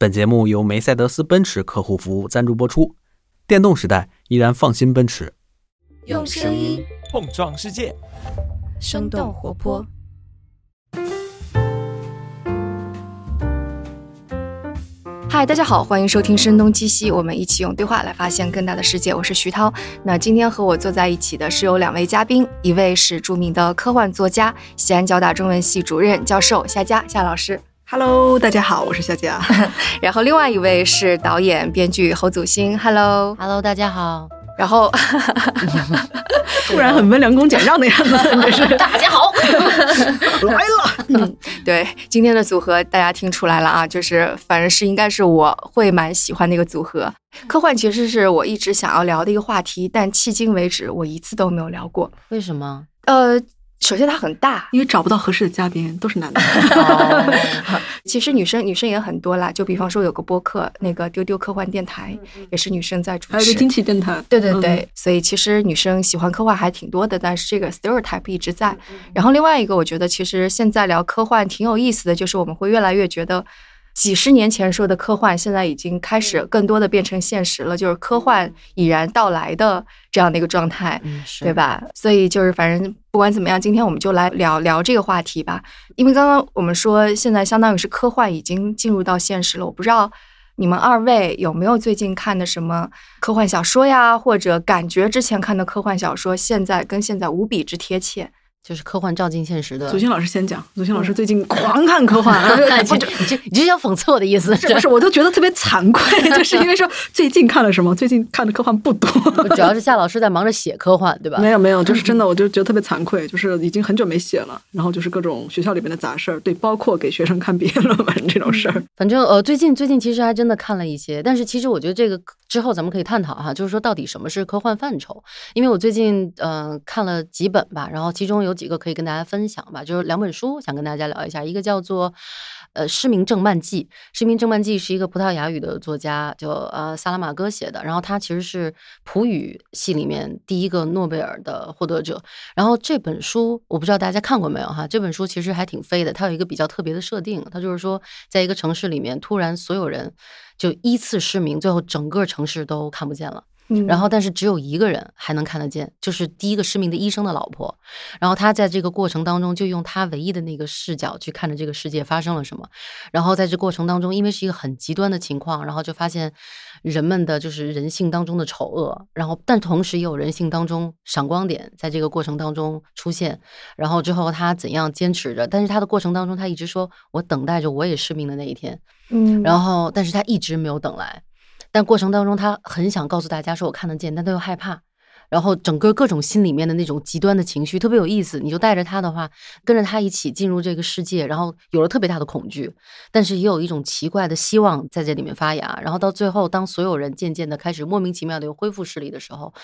本节目由梅赛德斯奔驰客户服务赞助播出。电动时代依然放心奔驰。用声音碰撞世界，生动活泼。嗨，大家好，欢迎收听《声东击西》，我们一起用对话来发现更大的世界。我是徐涛。那今天和我坐在一起的是有两位嘉宾，一位是著名的科幻作家，西安交大中文系主任教授夏佳夏老师。Hello，大家好，我是夏佳。然后另外一位是导演编剧侯祖新，Hello。Hello，大家好。然后 突然很温良恭俭让的样子，这是 大家好，来了。对今天的组合，大家听出来了啊，就是反正是应该是我会蛮喜欢的一个组合。科幻其实是我一直想要聊的一个话题，但迄今为止我一次都没有聊过。为什么？呃，首先它很大，因为找不到合适的嘉宾，都是男的。其实女生女生也很多啦，就比方说有个播客，那个丢丢科幻电台，也是女生在主持。还有个惊奇电台。对对对，所以其实女生喜欢科幻还挺多的，但是这个 stereotype 一直在。然后另外一个，我觉得其实现在聊科幻挺有意思的，就是我们会越来越觉得。几十年前说的科幻，现在已经开始更多的变成现实了，就是科幻已然到来的这样的一个状态，嗯，对？吧？所以就是反正不管怎么样，今天我们就来聊聊这个话题吧。因为刚刚我们说，现在相当于是科幻已经进入到现实了。我不知道你们二位有没有最近看的什么科幻小说呀，或者感觉之前看的科幻小说，现在跟现在无比之贴切。就是科幻照进现实的。祖星老师先讲，祖星老师最近狂看科幻，你这你这你这想讽刺我的意思？是不是？我都觉得特别惭愧，就是因为说最近看了什么，最近看的科幻不多。主要是夏老师在忙着写科幻，对吧？没有没有，就是真的，我就觉得特别惭愧，就是已经很久没写了，然后就是各种学校里面的杂事儿，对，包括给学生看毕业论文这种事儿。反正呃，最近最近其实还真的看了一些，但是其实我觉得这个之后咱们可以探讨哈，就是说到底什么是科幻范畴？因为我最近呃看了几本吧，然后其中有几个可以跟大家分享吧，就是两本书想跟大家聊一下，一个叫做。呃，《失明症漫记》，《失明症漫记》是一个葡萄牙语的作家，就呃萨拉马戈写的。然后他其实是葡语系里面第一个诺贝尔的获得者。然后这本书我不知道大家看过没有哈？这本书其实还挺飞的，它有一个比较特别的设定，它就是说在一个城市里面，突然所有人就依次失明，最后整个城市都看不见了。嗯然后但是只有一个人还能看得见，就是第一个失明的医生的老婆。然后他在这个过程当中，就用他唯一的那个视角去看着这个世界发生了什么。然后在这过程当中，因为是一个很极端的情况，然后就发现人们的就是人性当中的丑恶，然后但同时也有人性当中闪光点在这个过程当中出现。然后之后他怎样坚持着，但是他的过程当中，他一直说我等待着我也失明的那一天。嗯然后但是他一直没有等来，但过程当中他很想告诉大家说我看得见，但他又害怕。然后整个各种心里面的那种极端的情绪特别有意思，你就带着他的话，跟着他一起进入这个世界，然后有了特别大的恐惧，但是也有一种奇怪的希望在这里面发芽。然后到最后，当所有人渐渐的开始莫名其妙的又恢复视力的时候，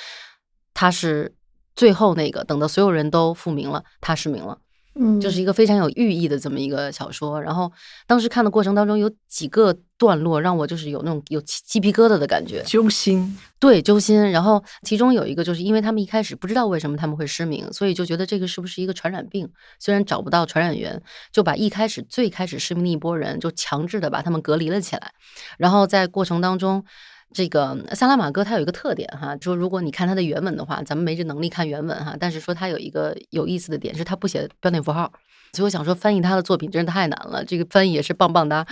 他是最后那个，等到所有人都复明了，他失明了。嗯就是一个非常有寓意的这么一个小说。然后当时看的过程当中，有几个段落让我就是有那种有鸡鸡皮疙瘩的感觉，揪心，对，揪心。然后其中有一个就是因为他们一开始不知道为什么他们会失明，所以就觉得这个是不是一个传染病？虽然找不到传染源，就把一开始最开始失明的一波人就强制的把他们隔离了起来。然后在过程当中。这个萨拉玛戈他有一个特点哈，说如果你看他的原文的话，咱们没这能力看原文哈，但是说他有一个有意思的点是他不写标点符号，所以我想说翻译他的作品真是太难了，这个翻译也是棒棒哒。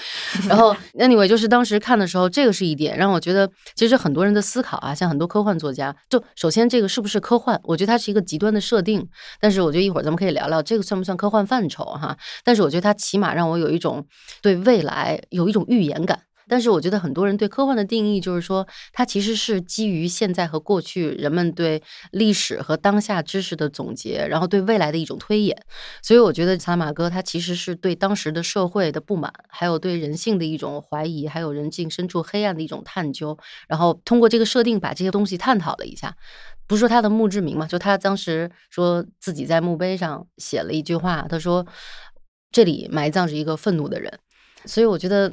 然后 anyway 就是当时看的时候，这个是一点让我觉得，其实很多人的思考啊，像很多科幻作家，就首先这个是不是科幻，我觉得它是一个极端的设定，但是我觉得一会儿咱们可以聊聊这个算不算科幻范畴哈。但是我觉得它起码让我有一种对未来有一种预言感。但是我觉得很多人对科幻的定义就是说，它其实是基于现在和过去人们对历史和当下知识的总结，然后对未来的一种推演。所以我觉得萨马哥他其实是对当时的社会的不满，还有对人性的一种怀疑，还有人性深处黑暗的一种探究，然后通过这个设定把这些东西探讨了一下。不是说他的墓志铭嘛，就他当时说自己在墓碑上写了一句话，他说这里埋葬着一个愤怒的人。所以我觉得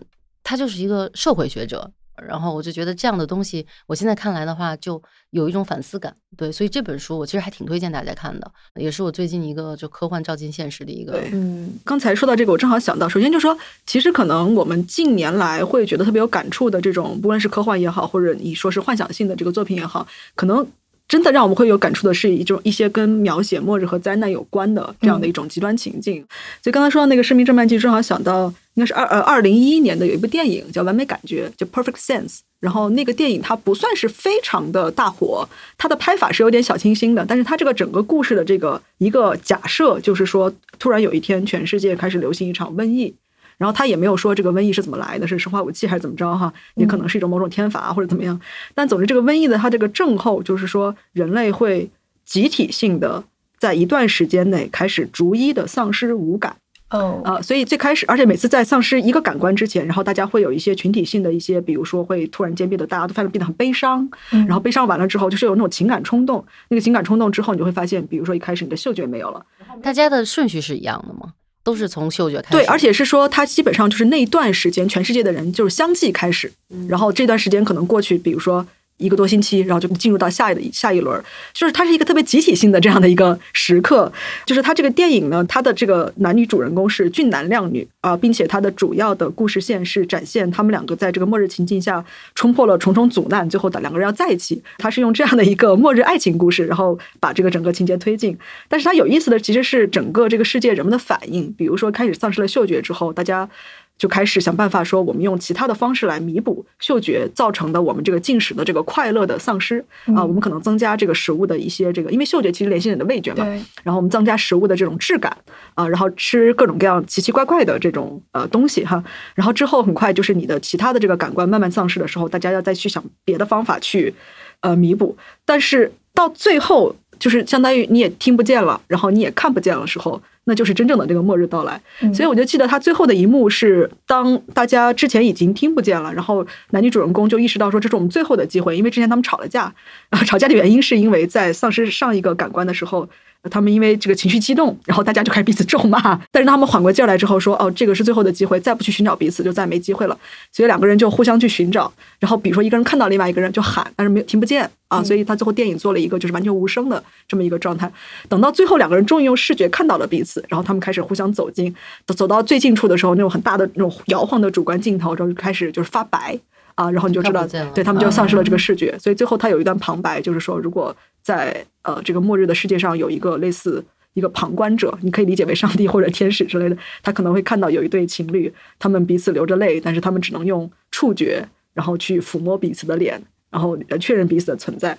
他就是一个社会学者，然后我就觉得这样的东西，我现在看来的话，就有一种反思感。对，所以这本书我其实还挺推荐大家看的，也是我最近一个就科幻照进现实的一个。嗯刚才说到这个，我正好想到，首先就说，其实可能我们近年来会觉得特别有感触的这种，不论是科幻也好，或者你说是幻想性的这个作品也好，可能真的让我们会有感触的是一种一些跟描写末日和灾难有关的这样的一种极端情境。所以刚才说到那个《市民侦判记》，正好想到应该是二呃二零一一年的有一部电影叫《完美感觉》，叫《Perfect Sense》。然后那个电影它不算是非常的大火，它的拍法是有点小清新的，但是它这个整个故事的这个一个假设就是说，突然有一天全世界开始流行一场瘟疫，然后他也没有说这个瘟疫是怎么来的，是生化武器还是怎么着哈，也可能是一种某种天罚或者怎么样。但总之，这个瘟疫的它这个症候就是说，人类会集体性的在一段时间内开始逐一的丧失五感。哦啊、所以最开始，而且每次在丧失一个感官之前，然后大家会有一些群体性的一些，比如说会突然间变得大家都发现变得很悲伤，嗯然后悲伤完了之后，就是有那种情感冲动，那个情感冲动之后，你就会发现，比如说一开始你的嗅觉没有了，大家的顺序是一样的吗？都是从嗅觉开始。对，而且是说，它基本上就是那一段时间，全世界的人就是相继开始，然后这段时间可能过去，比如说一个多星期，然后就进入到下一的下一轮，就是它是一个特别集体性的这样的一个时刻。就是它这个电影呢，它的这个男女主人公是俊男靓女啊、并且它的主要的故事线是展现他们两个在这个末日情境下冲破了重重阻难，最后的两个人要在一起。它是用这样的一个末日爱情故事，然后把这个整个情节推进。但是它有意思的其实是整个这个世界人们的反应，比如说开始丧失了嗅觉之后，大家就开始想办法说，我们用其他的方式来弥补嗅觉造成的我们这个进食的这个快乐的丧失啊、我们可能增加这个食物的一些这个，因为嗅觉其实联系你的味觉嘛，对，然后我们增加食物的这种质感啊、然后吃各种各样奇奇怪怪的这种呃东西哈，然后之后很快就是你的其他的这个感官慢慢丧失的时候，大家要再去想别的方法去呃弥补，但是到最后就是相当于你也听不见了，然后你也看不见了时候，那就是真正的这个末日到来。嗯所以我就记得他最后的一幕是，当大家之前已经听不见了，然后男女主人公就意识到说这是我们最后的机会，因为之前他们吵了架，然后吵架的原因是因为在丧失上一个感官的时候。他们因为这个情绪激动，然后大家就开始彼此咒骂。但是他们缓过劲儿来之后说：“哦，这个是最后的机会，再不去寻找彼此，就再没机会了。”所以两个人就互相去寻找。然后比如说一个人看到另外一个人就喊，但是没有听不见啊，所以他最后电影做了一个就是完全无声的这么一个状态。等到最后两个人终于用视觉看到了彼此，然后他们开始互相走近，走走到最近处的时候，那种很大的那种摇晃的主观镜头，然后就开始就是发白。啊，然后你就知道对他们就丧失了这个视觉，所以最后他有一段旁白，就是说，如果在呃这个末日的世界上有一个类似一个旁观者，你可以理解为上帝或者天使之类的，他可能会看到有一对情侣，他们彼此流着泪，但是他们只能用触觉，然后去抚摸彼此的脸，然后呃确认彼此的存在。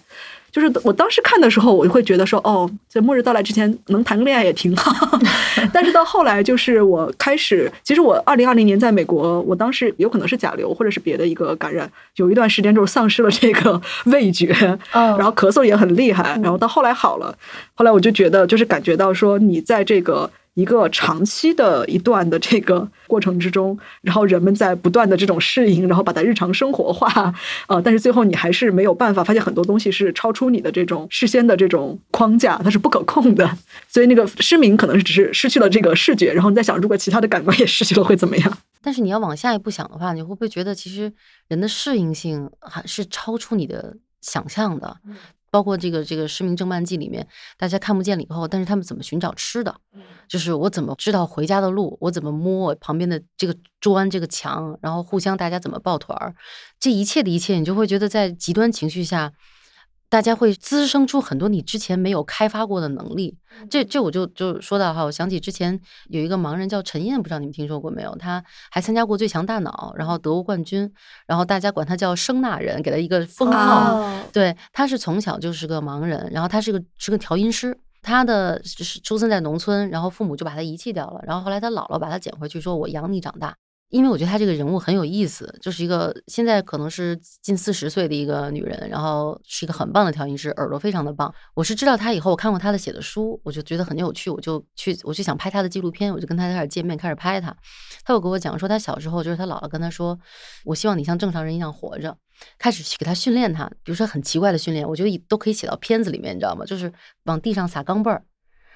就是我当时看的时候，我就会觉得说，哦，在末日到来之前能谈个恋爱也挺好。但是到后来，就是我开始，其实我二零二零年在美国，我当时有可能是甲流或者是别的一个感染，有一段时间就是丧失了这个味觉，哦然后咳嗽也很厉害，然后到后来好了，后来我就觉得就是感觉到说你在这个。一个长期的一段的这个过程之中，然后人们在不断的这种适应，然后把它日常生活化，呃，但是最后你还是没有办法发现很多东西是超出你的这种事先的这种框架，它是不可控的。所以那个失明可能只是失去了这个视觉，然后你在想，如果其他的感官也失去了会怎么样？但是你要往下一步想的话，你会不会觉得其实人的适应性还是超出你的想象的？包括这个这个《失明症漫记》里面，大家看不见了以后，但是他们怎么寻找吃的？就是我怎么知道回家的路？我怎么摸旁边的这个砖、这个墙？然后互相大家怎么抱团儿？这一切的一切，你就会觉得在极端情绪下，大家会滋生出很多你之前没有开发过的能力。这这我就就说到哈，我想起之前有一个盲人叫陈燕，不知道你们听说过没有？他还参加过《最强大脑》，然后得过冠军，然后大家管他叫声纳人，给他一个封号。哦，对，他是从小就是个盲人，然后他是个是个调音师。他的是出生在农村，然后父母就把他遗弃掉了，然后后来他姥姥把他捡回去，说我养你长大。因为我觉得她这个人物很有意思，就是一个现在可能是近四十岁的一个女人，然后是一个很棒的调音师，耳朵非常的棒。我是知道她以后，我看过她的写的书，我就觉得很有趣，我就去我就想拍她的纪录片，我就跟她开始见面，开始拍她。她有跟我讲说，她小时候就是她姥姥跟她说，我希望你像正常人一样活着，开始去给她训练她，比如说很奇怪的训练，我觉得都可以写到片子里面，你知道吗？就是往地上撒钢镚儿，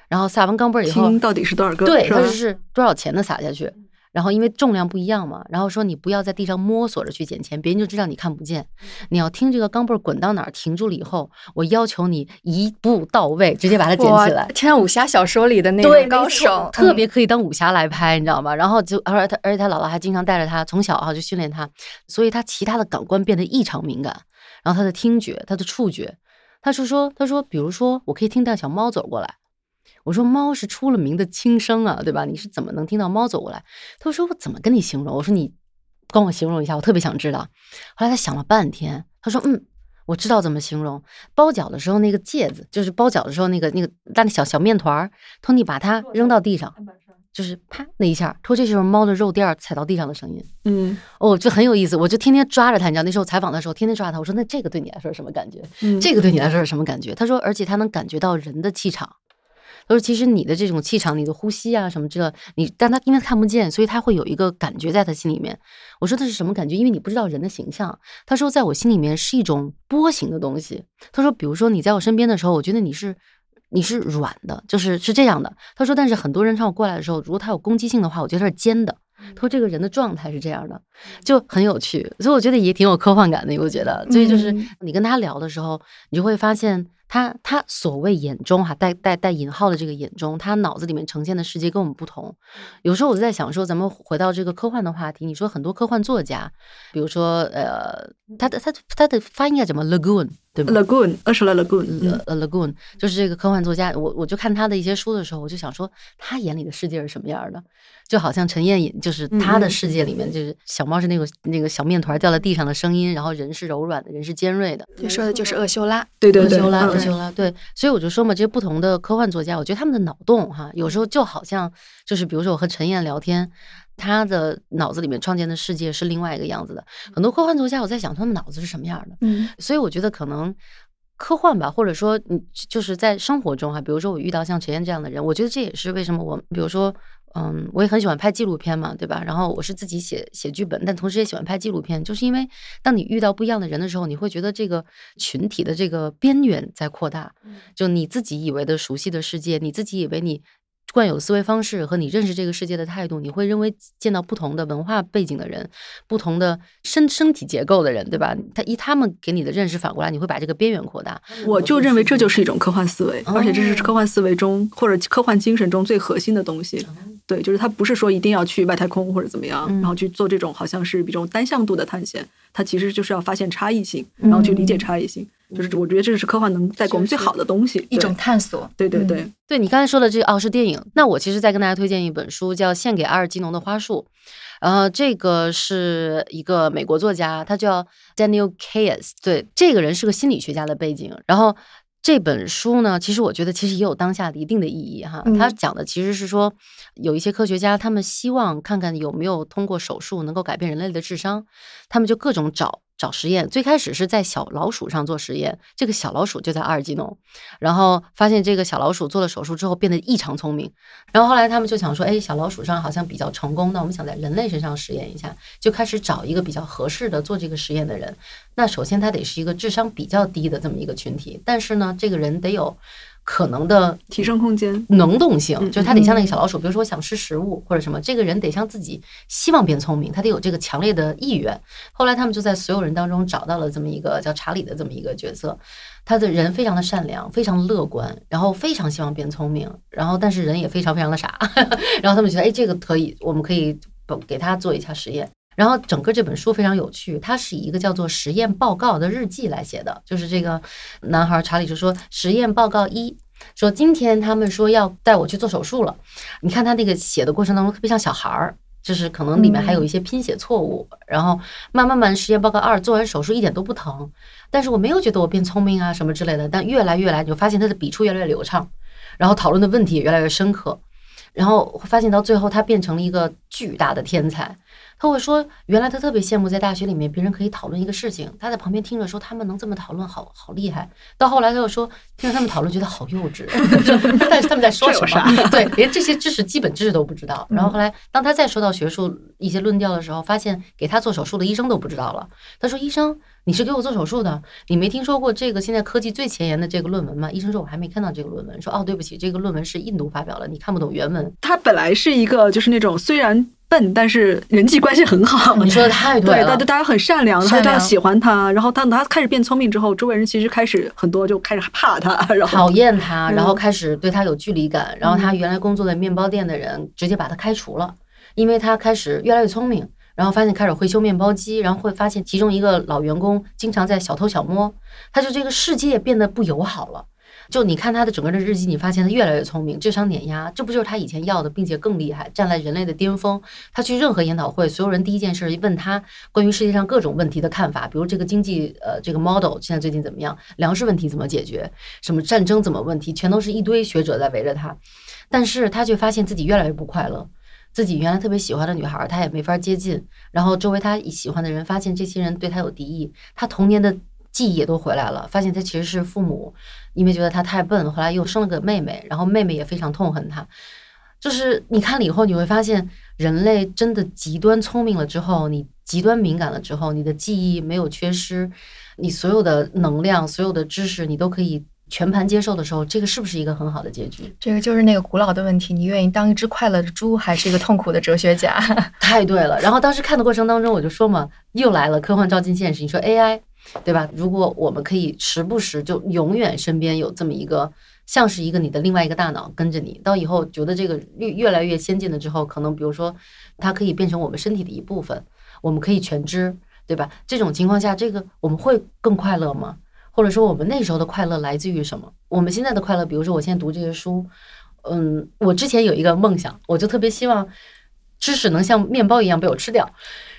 然后撒完钢镚儿以后，听到底是多少个？对，是多少钱的撒下去，然后因为重量不一样嘛，然后说你不要在地上摸索着去捡钱，别人就知道你看不见。你要听这个钢镚儿滚到哪儿停住了以后，我要求你一步到位，直接把它捡起来。像武侠小说里的那对，种高手，特别可以当武侠来拍，你知道吗？然后就而且他而且他姥姥还经常带着他，从小哈就训练他，所以他其他的感官变得异常敏感，然后他的听觉、他的触觉，他是说他说，比如说我可以听到小猫走过来。我说猫是出了名的轻声啊，对吧？你是怎么能听到猫走过来？他说我怎么跟你形容？我说你帮我形容一下，我特别想知道。后来他想了半天，他说嗯，我知道怎么形容。包饺的时候那个戒子，就是包饺的时候那个那个那小小面团儿，他说你把它扔到地上，就是啪那一下，他说这就是猫的肉垫儿踩到地上的声音。嗯哦，就很有意思，我就天天抓着它，你知道那时候采访的时候天天抓它，我说那这个对你来说是什么感觉？嗯，这个对你来说是什么感觉？他说，而且他能感觉到人的气场。他说，其实你的这种气场，你的呼吸啊什么之类的，你但他因为看不见，所以他会有一个感觉在他心里面。我说他是什么感觉？因为你不知道人的形象。他说，在我心里面是一种波形的东西。他说，比如说你在我身边的时候，我觉得你是你是软的，就是是这样的。他说，但是很多人朝我过来的时候，如果他有攻击性的话，我觉得他是尖的。他说这个人的状态是这样的，就很有趣，所以我觉得也挺有科幻感的，我觉得？所以就是嗯你跟他聊的时候，你就会发现他他所谓眼中哈带带带引号的这个眼中，他脑子里面呈现的世界跟我们不同。有时候我就在想说，咱们回到这个科幻的话题，你说很多科幻作家，比如说呃，他的他他的发音应该怎么 lagoon 对吧？Lagoon，厄什拉 Lagoon，嗯呃呃，Lagoon 就是这个科幻作家，我我就看他的一些书的时候，我就想说，他眼里的世界是什么样的？就好像陈燕隐，就是他的世界里面，就是小猫是那个那个小面团掉在地上的声音，然后人是柔软的，人是尖锐的。就说的就是厄修拉。对对对，厄修拉，嗯厄修拉，对，所以我就说嘛，这些不同的科幻作家，我觉得他们的脑洞哈，有时候就好像就是，比如说我和陈燕聊天，他的脑子里面创建的世界是另外一个样子的。很多科幻作家，我在想他们脑子是什么样的。嗯所以我觉得可能科幻吧，或者说你就是在生活中哈，比如说我遇到像陈燕这样的人，我觉得这也是为什么我，比如说。嗯，我也很喜欢拍纪录片嘛，对吧？然后我是自己写写剧本，但同时也喜欢拍纪录片，就是因为当你遇到不一样的人的时候，你会觉得这个群体的这个边缘在扩大，就你自己以为的熟悉的世界，你自己以为你惯有思维方式和你认识这个世界的态度，你会认为见到不同的文化背景的人，不同的身身体结构的人，对吧？他以他们给你的认识反过来，你会把这个边缘扩大。我就认为这就是一种科幻思维，哦而且这是科幻思维中或者科幻精神中最核心的东西。对，就是它不是说一定要去外太空或者怎么样，嗯然后去做这种好像是比这种单向度的探险，它其实就是要发现差异性，然后去理解差异性。就是我觉得这是科幻能带给我们最好的东西，一种探索。对对对对，对你刚才说的这个哦是电影，那我其实再跟大家推荐一本书，叫《献给阿尔基农的花束》。然后，这个是一个美国作家，他叫 Daniel Kayes。对，这个人是个心理学家的背景。然后这本书呢，其实我觉得其实也有当下的一定的意义哈。嗯他讲的其实是说，有一些科学家他们希望看看有没有通过手术能够改变人类的智商，他们就各种找。找实验，最开始是在小老鼠上做实验，这个小老鼠就在阿尔基农，然后发现这个小老鼠做了手术之后变得异常聪明，然后后来他们就想说，哎，小老鼠上好像比较成功，那我们想在人类身上实验一下，就开始找一个比较合适的做这个实验的人。那首先他得是一个智商比较低的这么一个群体，但是呢，这个人得有可能的提升空间。能动性，嗯就是他得像那个小老鼠，比如说我想吃食物或者什么，这个人得像自己希望变聪明，他得有这个强烈的意愿。后来他们就在所有人当中找到了这么一个叫查理的这么一个角色，他的人非常的善良，非常乐观，然后非常希望变聪明，然后但是人也非常非常的傻，然后他们觉得哎这个可以，我们可以给他做一下实验。然后整个这本书非常有趣，它是以一个叫做实验报告的日记来写的，就是这个男孩查理就说实验报告一。说今天他们说要带我去做手术了，你看他那个写的过程当中特别像小孩儿，就是可能里面还有一些拼写错误，然后慢慢慢实验报告二做完手术一点都不疼，但是我没有觉得我变聪明啊什么之类的，但越来越来你就发现他的笔触越来越流畅，然后讨论的问题也越来越深刻，然后发现到最后他变成了一个巨大的天才。他会说，原来他特别羡慕在大学里面别人可以讨论一个事情，他在旁边听着说他们能这么讨论，好好厉害。到后来他又说，听着他们讨论觉得好幼稚，但是他们在说什么？对，连这些知识基本知识都不知道。然后后来当他再说到学术一些论调的时候，发现给他做手术的医生都不知道了。他说：“医生，你是给我做手术的，你没听说过这个现在科技最前沿的这个论文吗？”医生说：“我还没看到这个论文。”说：“哦，对不起，这个论文是印度发表的，你看不懂原文。”他本来是一个就是那种虽然笨，但是人际关系很好。你说的太对，了，大家大家很善良，大家喜欢他，然后当他开始变聪明之后，周围人其实开始很多就开始怕他，然后讨厌他，嗯然后开始对他有距离感，然后他原来工作的面包店的人直接把他开除了，因为他开始越来越聪明，然后发现开始会修面包机，然后会发现其中一个老员工经常在小偷小摸，他就这个世界变得不友好了。就你看他的整个的日记，你发现他越来越聪明，智商碾压，这不就是他以前要的，并且更厉害，站在人类的巅峰。他去任何研讨会，所有人第一件事一问他关于世界上各种问题的看法，比如这个经济呃这个 model 现在最近怎么样，粮食问题怎么解决，什么战争怎么问题，全都是一堆学者在围着他，但是他却发现自己越来越不快乐。自己原来特别喜欢的女孩，他也没法接近。然后周围他喜欢的人，发现这些人对他有敌意，他童年的记忆也都回来了，发现他其实是父母因为觉得他太笨，后来又生了个妹妹，然后妹妹也非常痛恨他。就是你看了以后，你会发现人类真的极端聪明了之后，你极端敏感了之后，你的记忆没有缺失，你所有的能量、所有的知识，你都可以全盘接受的时候，这个是不是一个很好的结局？这个就是那个古老的问题：你愿意当一只快乐的猪，还是一个痛苦的哲学家？太对了。然后当时看的过程当中，我就说嘛，又来了科幻照进现实。你说 AI，对吧？如果我们可以时不时就永远身边有这么一个，像是一个你的另外一个大脑跟着你，到以后觉得这个越越来越先进了之后，可能比如说它可以变成我们身体的一部分，我们可以全知，对吧？这种情况下，这个我们会更快乐吗？或者说我们那时候的快乐来自于什么？我们现在的快乐，比如说我现在读这些书，嗯，我之前有一个梦想，我就特别希望知识能像面包一样被我吃掉。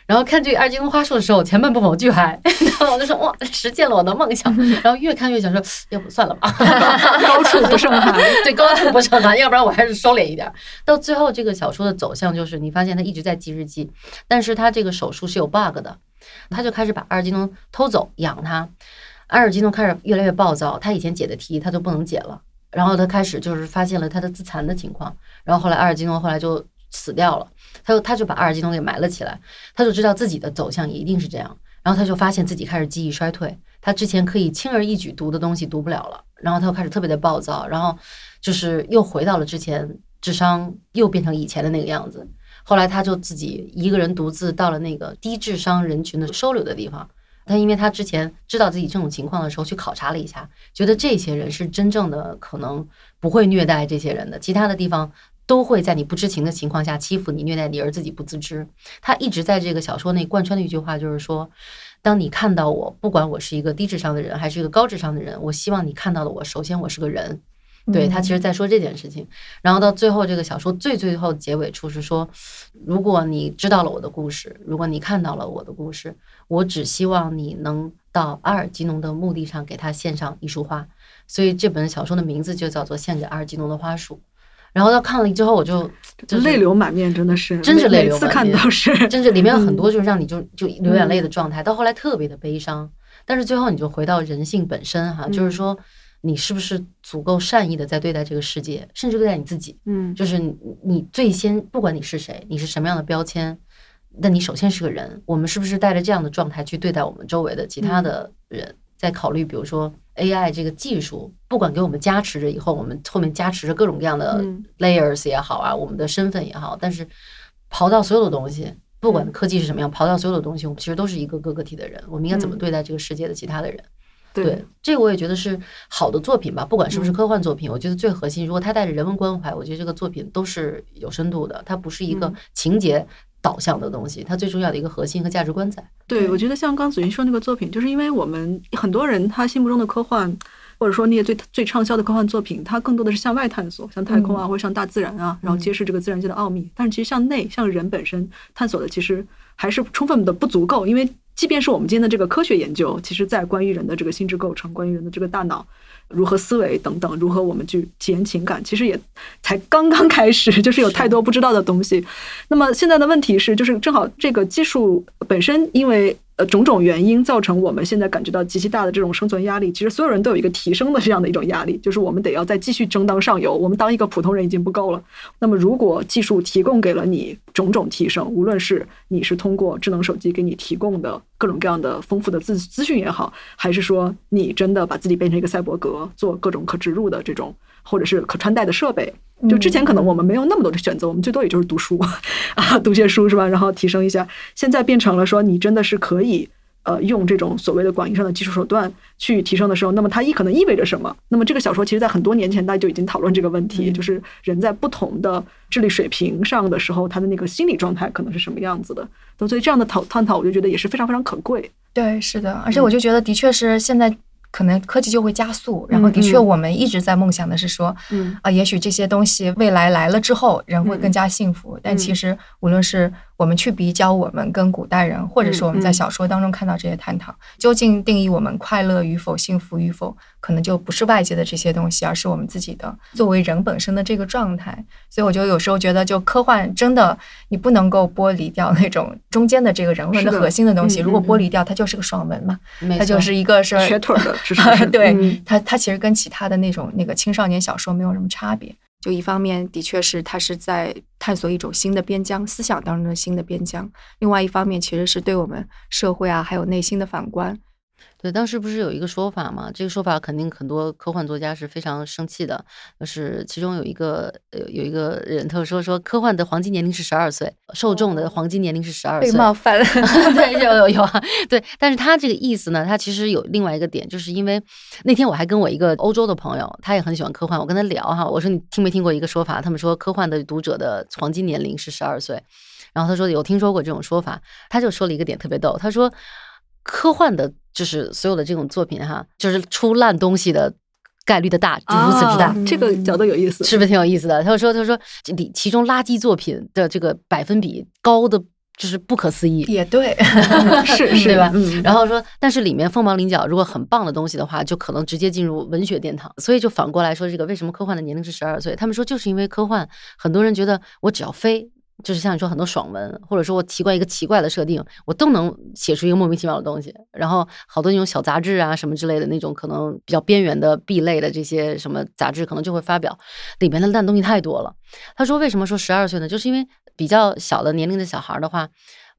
然后看这个二金龙花束的时候，前半部分我巨嗨，然后我就说哇，实现了我的梦想。然后越看越想说，要不算了吧，高处不胜寒。对，高处不胜寒，要不然我还是收敛一点。到最后，这个小说的走向就是，你发现他一直在记日记，但是他这个手术是有 bug 的，他就开始把阿尔金农偷走养他。阿尔金诺开始越来越暴躁，他以前解的题他就不能解了，然后他开始就是发现了他的自残的情况，然后后来阿尔金诺后来就死掉了，他就他就把阿尔金农给埋了起来，他就知道自己的走向一定是这样，然后他就发现自己开始记忆衰退，他之前可以轻而易举读的东西读不了了，然后他又开始特别的暴躁，然后就是又回到了之前，智商又变成以前的那个样子。后来他就自己一个人独自到了那个低智商人群的收留的地方。他因为他之前知道自己这种情况的时候去考察了一下，觉得这些人是真正的可能不会虐待这些人的，其他的地方都会在你不知情的情况下欺负你、虐待你，而自己不自知。他一直在这个小说内贯穿的一句话就是说：当你看到我，不管我是一个低智商的人还是一个高智商的人，我希望你看到的我，首先我是个人。对他其实在说这件事情，然后到最后这个小说最最后结尾处是说，如果你知道了我的故事，如果你看到了我的故事，我只希望你能到阿尔基农的墓地上给他献上一束花。所以这本小说的名字就叫做《献给阿尔基农的花束》。然后到看了之后，我就就泪流满面，真的是，真是泪流每次满面看都是，真是里面有很多就是让你就就流眼泪的状态，到后来特别的悲伤，但是最后你就回到人性本身哈，就是说你是不是足够善意的在对待这个世界，甚至对待你自己，嗯，就是你你最先不管你是谁，你是什么样的标签，那你首先是个人，我们是不是带着这样的状态去对待我们周围的其他的人，在考虑比如说 AI 这个技术，不管给我们加持着以后，我们后面加持着各种各样的嗯。layers 也好啊，我们的身份也好，但是刨到所有的东西，不管科技是什么样，刨到所有的东西，我们其实都是一个个个体的人，我们应该怎么嗯。对待这个世界的其他的人？对。对，这个我也觉得是好的作品吧，不管是不是嗯科幻作品，我觉得最核心，如果它带着人文关怀，我觉得这个作品都是有深度的，它不是一个嗯。情节导向的东西，它最重要的一个核心和价值观在。对，我觉得像刚子云说那个作品，就是因为我们很多人他心目中的科幻，或者说那些最最畅销的科幻作品，它更多的是向外探索，像太空啊，或者像大自然啊，然后揭示这个自然界的奥秘。但是其实向内，向人本身探索的，其实还是充分的不足够，因为即便是我们今天的这个科学研究，其实在关于人的这个心智构成，关于人的这个大脑。如何思维等等，如何我们去体验情感，其实也才刚刚开始，就是有太多不知道的东西。那么现在的问题是，就是正好这个技术本身因为呃种种原因，造成我们现在感觉到极其大的这种生存压力。其实所有人都有一个提升的这样的一种压力，就是我们得要再继续争当上游。我们当一个普通人已经不够了。那么如果技术提供给了你种种提升，无论是你是通过智能手机给你提供的各种各样的丰富的资资讯也好，还是说你真的把自己变成一个赛博格，做各种可植入的这种或者是可穿戴的设备。就之前可能我们没有那么多的选择，我们最多也就是读书啊，读些书是吧？然后提升一下。现在变成了说，你真的是可以。呃，用这种所谓的广义上的技术手段去提升的时候，那么它意可能意味着什么？那么这个小说其实在很多年前大家就已经讨论这个问题，就是人在不同的智力水平上的时候，他的那个心理状态可能是什么样子的。所以这样的讨探讨，我就觉得也是非常非常可贵。对，是的，而且我就觉得的确是现在。可能科技就会加速，然后的确，我们一直在梦想的是说，啊，也许这些东西未来来了之后，人会更加幸福。但其实，无论是我们去比较我们跟古代人，或者是我们在小说当中看到这些探讨，究竟定义我们快乐与否、幸福与否，可能就不是外界的这些东西，而是我们自己的作为人本身的这个状态。所以，我就有时候觉得，就科幻真的你不能够剥离掉那种中间的这个人文的核心的东西。如果剥离掉，它就是个爽文嘛，它就是一个是瘸腿的。对它，它其实跟其他的那种那个青少年小说没有什么差别。就一方面，的确是它是在探索一种新的边疆，思想当中的新的边疆；另外一方面，其实是对我们社会啊，还有内心的反观。对，当时不是有一个说法嘛？这个说法肯定很多科幻作家是非常生气的。就是其中有一个有，有一个人他说说科幻的黄金年龄是十二岁，受众的黄金年龄是十二岁。被冒犯了。对，有有有啊。对，但是他这个意思呢，他其实有另外一个点，就是因为那天我还跟我一个欧洲的朋友，他也很喜欢科幻，我跟他聊哈，我说你听没听过一个说法？他们说科幻的读者的黄金年龄是十二岁，然后他说有听说过这种说法，他就说了一个点特别逗，他说科幻的。就是所有的这种作品哈，就是出烂东西的概率的大，就如此之大。这个角度有意思，是不是挺有意思的？他说：“他说里其中垃圾作品的这个百分比高的，就是不可思议。”也对，是是，对吧？然后说，但是里面凤毛麟角，如果很棒的东西的话，就可能直接进入文学殿堂。所以就反过来说，这个为什么科幻的年龄是十二岁？他们说就是因为科幻，很多人觉得我只要飞。就是像你说很多爽文，或者说我奇怪一个奇怪的设定，我都能写出一个莫名其妙的东西。然后好多那种小杂志啊什么之类的那种可能比较边缘的 B 类的这些什么杂志，可能就会发表里面的烂东西太多了。他说为什么说十二岁呢？就是因为比较小的年龄的小孩的话，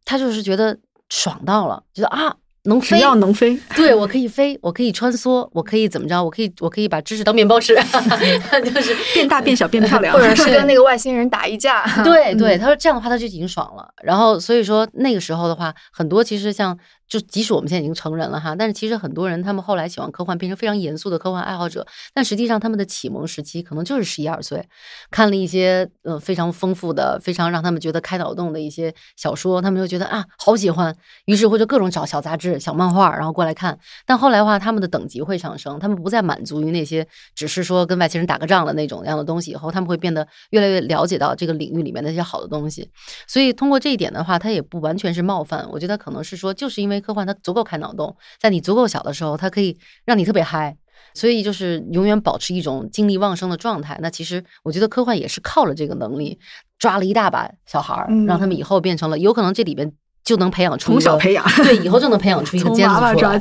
他就是觉得爽到了，觉得啊。能飞，只要能飞，对我可以飞，我可以穿梭，我可以怎么着？我可以，我可以把知识当面包吃，就是变大变小变漂亮，或者 是跟那个外星人打一架。对对，他说这样的话他就已经爽了。然后所以说那个时候的话，很多其实像。就即使我们现在已经成人了哈，但是其实很多人他们后来喜欢科幻，变成非常严肃的科幻爱好者。但实际上他们的启蒙时期可能就是十一二岁，看了一些呃非常丰富的、非常让他们觉得开脑洞的一些小说，他们就觉得啊好喜欢，于是或者各种找小杂志、小漫画，然后过来看。但后来的话，他们的等级会上升，他们不再满足于那些只是说跟外星人打个仗的那种样的东西，以后他们会变得越来越了解到这个领域里面那些好的东西。所以通过这一点的话，他也不完全是冒犯，我觉得可能是说就是因为。科幻它足够开脑洞，在你足够小的时候，它可以让你特别嗨，所以就是永远保持一种精力旺盛的状态。那其实我觉得科幻也是靠了这个能力，抓了一大把小孩儿，让他们以后变成了有可能这里边就能培养出从小培养，对，以后就能培养出一个 尖子出来。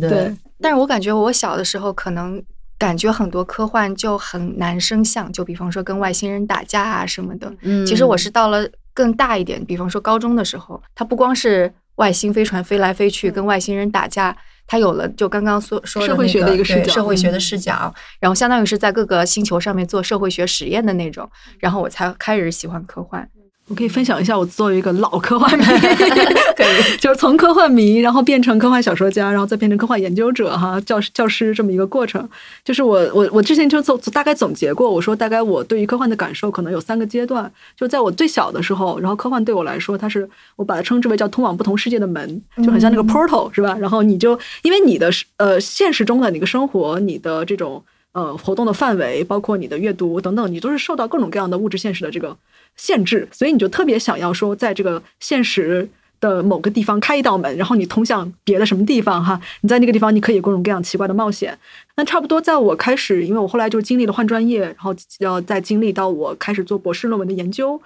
对，但是我感觉我小的时候可能感觉很多科幻就很难生像，就比方说跟外星人打架啊什么的。嗯，其实我是到了更大一点，比方说高中的时候，它不光是。外星飞船飞来飞去，跟外星人打架，他有了就刚刚说说社会学的一个视角，社会学的视角，然后相当于是在各个星球上面做社会学实验的那种，然后我才开始喜欢科幻。我可以分享一下，我作为一个老科幻迷，可以 就是从科幻迷，然后变成科幻小说家，然后再变成科幻研究者，哈，教师教师这么一个过程。就是我我我之前就总大概总结过，我说大概我对于科幻的感受可能有三个阶段。就在我最小的时候，然后科幻对我来说，它是我把它称之为叫通往不同世界的门，就很像那个 portal 是吧？然后你就因为你的呃现实中的那个生活，你的这种呃活动的范围，包括你的阅读等等，你都是受到各种各样的物质现实的这个。限制，所以你就特别想要说，在这个现实的某个地方开一道门，然后你通向别的什么地方哈？你在那个地方，你可以各种各样奇怪的冒险。那差不多在我开始，因为我后来就经历了换专业，然后要再经历到我开始做博士论文的研究。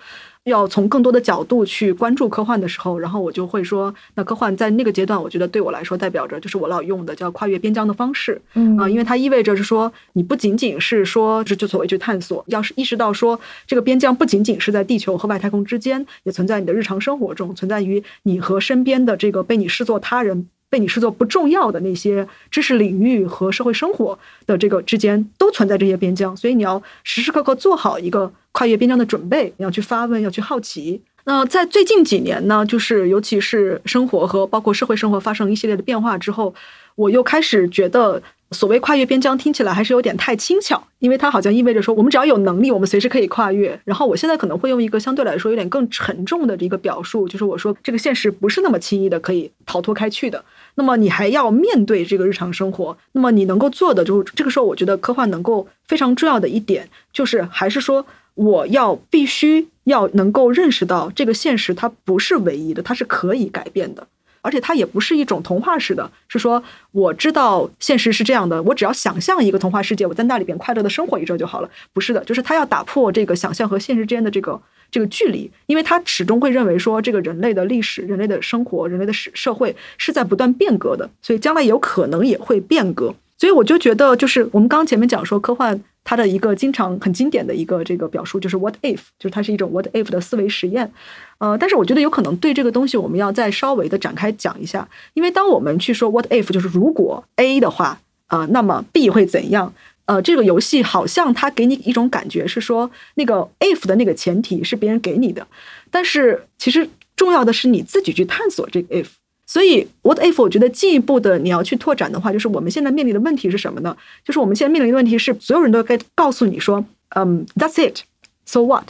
要从更多的角度去关注科幻的时候，然后我就会说，那科幻在那个阶段，我觉得对我来说代表着就是我老用的叫跨越边疆的方式，嗯啊、因为它意味着是说，你不仅仅是说就就所谓去探索，要是意识到说这个边疆不仅仅是在地球和外太空之间，也存在你的日常生活中，存在于你和身边的这个被你视作他人。被你视作不重要的那些知识领域和社会生活的这个之间，都存在这些边疆，所以你要时时刻刻做好一个跨越边疆的准备，你要去发问，要去好奇。那在最近几年呢，就是尤其是生活和包括社会生活发生一系列的变化之后，我又开始觉得，所谓跨越边疆听起来还是有点太轻巧，因为它好像意味着说，我们只要有能力，我们随时可以跨越。然后我现在可能会用一个相对来说有点更沉重的一个表述，就是我说这个现实不是那么轻易的可以逃脱开去的。那么你还要面对这个日常生活，那么你能够做的就是这个时候，我觉得科幻能够非常重要的一点，就是还是说我要必须要能够认识到这个现实它不是唯一的，它是可以改变的。而且它也不是一种童话式的，是说我知道现实是这样的，我只要想象一个童话世界，我在那里边快乐的生活一阵就好了。不是的，就是他要打破这个想象和现实之间的这个这个距离，因为他始终会认为说，这个人类的历史、人类的生活、人类的社社会是在不断变革的，所以将来有可能也会变革。所以我就觉得，就是我们刚刚前面讲说，科幻它的一个经常很经典的一个这个表述，就是 what if，就是它是一种 what if 的思维实验。呃，但是我觉得有可能对这个东西，我们要再稍微的展开讲一下，因为当我们去说 what if，就是如果 A 的话，呃，那么 B 会怎样？呃，这个游戏好像它给你一种感觉是说，那个 if 的那个前提是别人给你的，但是其实重要的是你自己去探索这个 if。所以，what if？我觉得进一步的你要去拓展的话，就是我们现在面临的问题是什么呢？就是我们现在面临的问题是，所有人都该告诉你说，嗯，that's it，so what？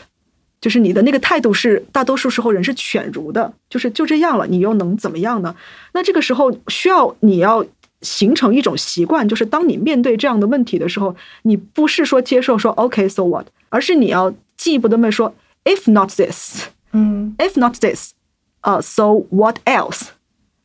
就是你的那个态度是大多数时候人是犬儒的，就是就这样了，你又能怎么样呢？那这个时候需要你要形成一种习惯，就是当你面对这样的问题的时候，你不是说接受说 OK，so what，而是你要进一步的问说，if not this，嗯 if not this，呃、s o what else？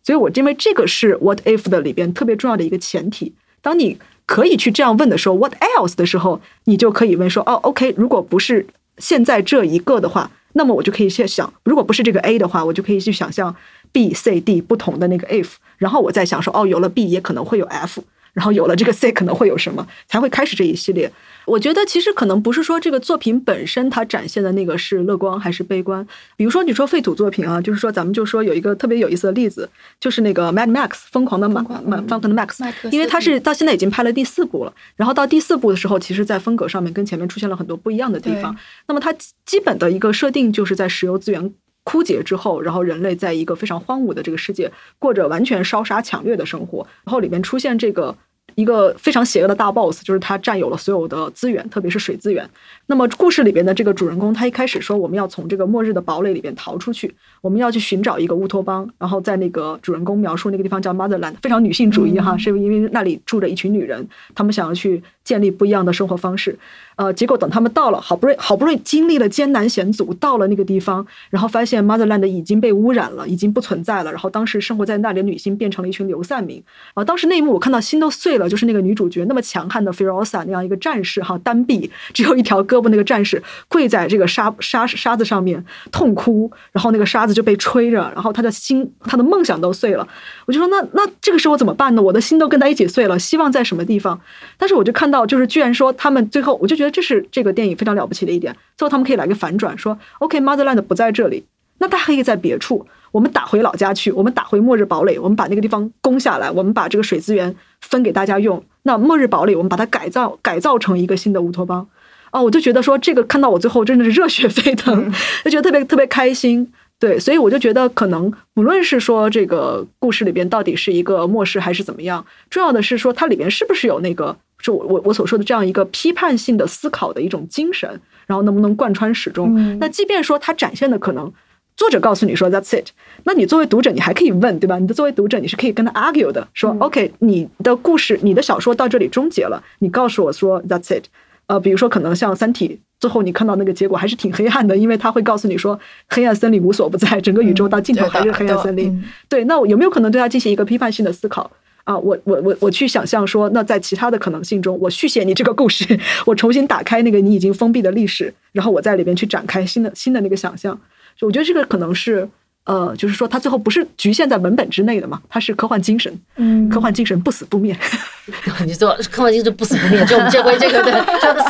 所以我认为这个是 what if 的里边特别重要的一个前提。当你可以去这样问的时候，what else 的时候，你就可以问说，哦，OK，如果不是现在这一个的话，那么我就可以去想，如果不是这个 A 的话，我就可以去想象 B、C、D 不同的那个 if，然后我再想说，哦，有了 B 也可能会有 F。然后有了这个 C 可能会有什么，才会开始这一系列。我觉得其实可能不是说这个作品本身它展现的那个是乐观还是悲观。比如说你说废土作品啊，就是说咱们就说有一个特别有意思的例子，就是那个 Mad Max 疯狂的马马疯狂的 Max，麦克斯因为它是到现在已经拍了第四部了。然后到第四部的时候，其实在风格上面跟前面出现了很多不一样的地方。那么它基本的一个设定就是在石油资源。枯竭之后，然后人类在一个非常荒芜的这个世界，过着完全烧杀抢掠的生活。然后里面出现这个一个非常邪恶的大 boss，就是他占有了所有的资源，特别是水资源。那么故事里边的这个主人公，他一开始说我们要从这个末日的堡垒里边逃出去，我们要去寻找一个乌托邦。然后在那个主人公描述那个地方叫 Motherland，非常女性主义哈，是因为那里住着一群女人，她们想要去建立不一样的生活方式。呃，结果等他们到了，好不容易好不容易经历了艰难险阻，到了那个地方，然后发现 Motherland 已经被污染了，已经不存在了。然后当时生活在那里的女性变成了一群流散民。啊，当时那一幕我看到心都碎了，就是那个女主角那么强悍的 Firosa 那样一个战士哈，单臂只有一条胳膊那个战士跪在这个沙沙沙子上面痛哭，然后那个沙子就被吹着，然后他的心他的梦想都碎了。我就说那那这个时候怎么办呢？我的心都跟他一起碎了，希望在什么地方？但是我就看到就是居然说他们最后，我就觉得这是这个电影非常了不起的一点，最后他们可以来个反转，说 OK，Motherland 不在这里，那他可以在别处。我们打回老家去，我们打回末日堡垒，我们把那个地方攻下来，我们把这个水资源分给大家用。那末日堡垒，我们把它改造改造成一个新的乌托邦。哦，我就觉得说这个看到我最后真的是热血沸腾，就觉得特别特别开心。对，所以我就觉得可能不论是说这个故事里边到底是一个末世还是怎么样，重要的是说它里边是不是有那个是我我我所说的这样一个批判性的思考的一种精神，然后能不能贯穿始终？嗯那即便说它展现的可能。作者告诉你说 "That's it"，那你作为读者，你还可以问，对吧？你的作为读者，你是可以跟他 argue 的，说、OK，你的故事，你的小说到这里终结了，你告诉我说 "That's it"。呃，比如说可能像《三体》，最后你看到那个结果还是挺黑暗的，因为他会告诉你说黑暗森林无所不在，整个宇宙到尽头还是黑暗森林。嗯对，那我有没有可能对它进行一个批判性的思考？啊，我我我我去想象说，那在其他的可能性中，我续写你这个故事，我重新打开那个你已经封闭的历史，然后我在里边去展开新的新的那个想象。就我觉得这个可能是呃，就是说它最后不是局限在文本之内的嘛，它是科幻精神，嗯科幻精神不死不灭。你说科幻精神不死不灭，就我们这回这个的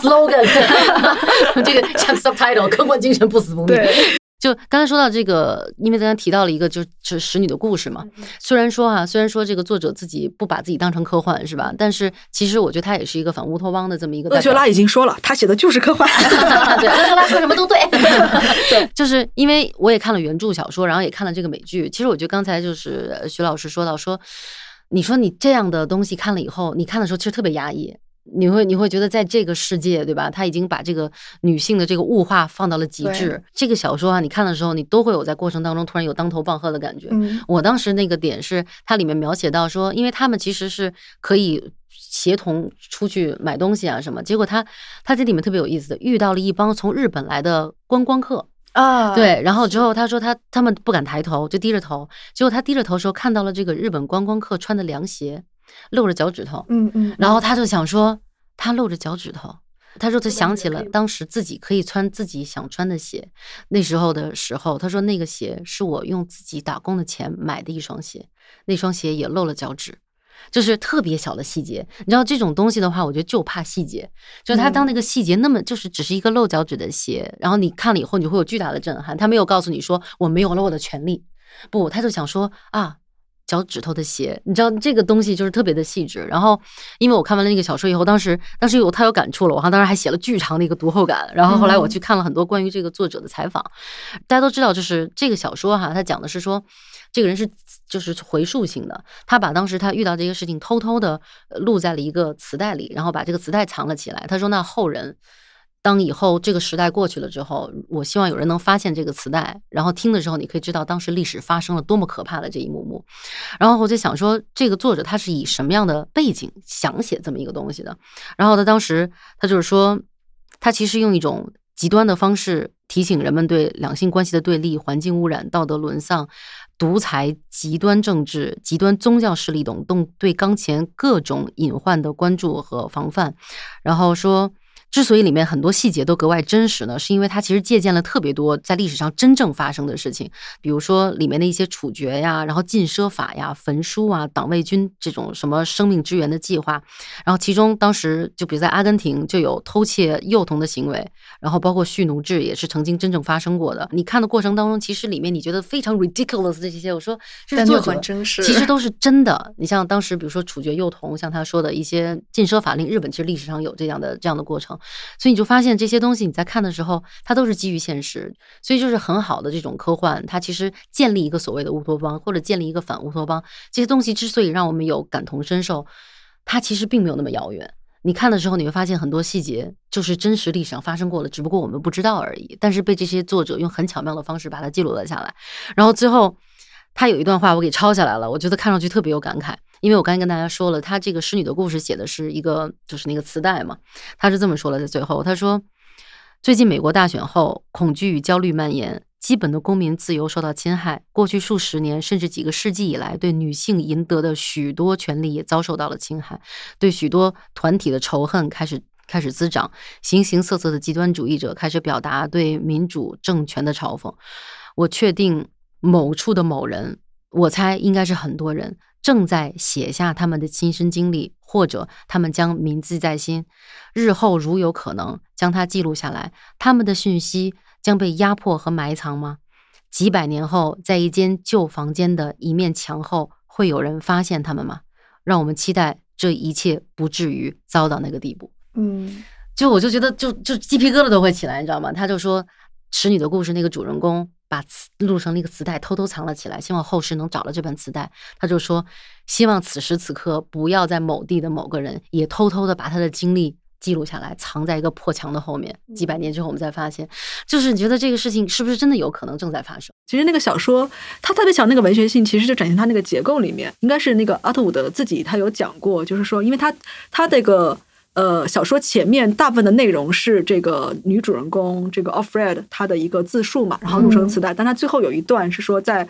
slogan，对 这个像 subtitle，科幻精神不死不灭。对，就刚才说到这个，因为刚才提到了一个就是使女的故事嘛。虽然说哈、虽然说这个作者自己不把自己当成科幻是吧？但是其实我觉得他也是一个反乌托邦的这么一个。厄修拉已经说了，他写的就是科幻。对，厄修拉说什么都对。对，就是因为我也看了原著小说，然后也看了这个美剧。其实我觉得刚才就是呃徐老师说到说，你说你这样的东西看了以后，你看的时候其实特别压抑。你会你会觉得在这个世界，对吧？他已经把这个女性的这个物化放到了极致。这个小说啊，你看的时候，你都会有在过程当中突然有当头棒喝的感觉。嗯我当时那个点是，它里面描写到说，因为他们其实是可以协同出去买东西啊什么，结果他他这里面特别有意思的，遇到了一帮从日本来的观光客，啊，对，然后之后他说他他们不敢抬头，就低着头，结果他低着头的时候看到了这个日本观光客穿的凉鞋，露着脚趾头，嗯嗯，然后他就想说，他露着脚趾头。他说他想起了当时自己可以穿自己想穿的鞋，那时候的时候，他说那个鞋是我用自己打工的钱买的一双鞋，那双鞋也露了脚趾，就是特别小的细节。你知道这种东西的话，我觉得就怕细节，就是他当那个细节那么就是只是一个露脚趾的鞋，然后你看了以后你会有巨大的震撼。他没有告诉你说我没有了我的权利，不，他就想说啊。脚趾头的鞋，你知道这个东西就是特别的细致。然后，因为我看完了那个小说以后，当时当时有太有感触了，我还当时还写了巨长的一个读后感。然后后来我去看了很多关于这个作者的采访，大家都知道，就是这个小说哈，它讲的是说，这个人是就是回溯性的，他把当时他遇到这个事情偷偷的录在了一个磁带里，然后把这个磁带藏了起来。他说，那后人。当以后这个时代过去了之后，我希望有人能发现这个磁带，然后听的时候，你可以知道当时历史发生了多么可怕的这一幕幕。然后我就想说，这个作者他是以什么样的背景想写这么一个东西的？然后他当时他就是说，他其实用一种极端的方式提醒人们对两性关系的对立、环境污染、道德沦丧、独裁、极端政治、极端宗教势力等动对当前各种隐患的关注和防范。然后说。之所以里面很多细节都格外真实呢，是因为它其实借鉴了特别多在历史上真正发生的事情，比如说里面的一些处决呀，然后禁奢法呀、焚书啊、党卫军这种什么生命支援的计划，然后其中当时就比如在阿根廷就有偷窃幼童的行为，然后包括蓄奴制也是曾经真正发生过的。你看的过程当中，其实里面你觉得非常 ridiculous 的这些，我说这是但就作者很真实，其实都是真的。你像当时，比如说处决幼童，像他说的一些禁奢法令，日本其实历史上有这样的这样的过程，所以你就发现这些东西你在看的时候，它都是基于现实，所以就是很好的这种科幻，它其实建立一个所谓的乌托邦，或者建立一个反乌托邦，这些东西之所以让我们有感同身受，它其实并没有那么遥远。你看的时候，你会发现很多细节就是真实历史上发生过的，只不过我们不知道而已。但是被这些作者用很巧妙的方式把它记录了下来。然后最后，他有一段话我给抄下来了，我觉得看上去特别有感慨。因为我刚才跟大家说了，他这个《侍女的故事》写的是一个就是那个磁带嘛，他是这么说的，在最后他说，最近美国大选后，恐惧与焦虑蔓延。基本的公民自由受到侵害，过去数十年甚至几个世纪以来，对女性赢得的许多权利也遭受到了侵害，对许多团体的仇恨开始开始滋长，形形色色的极端主义者开始表达对民主政权的嘲讽。我确定某处的某人，我猜应该是很多人，正在写下他们的亲身经历，或者他们将铭记在心，日后如有可能将它记录下来，他们的讯息。将被压迫和埋藏吗？几百年后，在一间旧房间的一面墙后，会有人发现他们吗？让我们期待这一切不至于遭到那个地步。嗯，就我就觉得就就鸡皮疙瘩都会起来，你知道吗？他就说《使女的故事》那个主人公把磁录成了一个磁带，偷偷藏了起来，希望后世能找到这本磁带。他就说，希望此时此刻不要在某地的某个人也偷偷的把他的经历。记录下来，藏在一个破墙的后面。几百年之后，我们再发现，就是你觉得这个事情是不是真的有可能正在发生？其实那个小说，他特别强那个文学性，其实就展现他那个结构里面，应该是那个阿特伍德自己他有讲过，就是说，因为他他这个呃小说前面大部分的内容是这个女主人公这个 Offred 她的一个自述嘛，然后录成磁带，但他最后有一段是说在。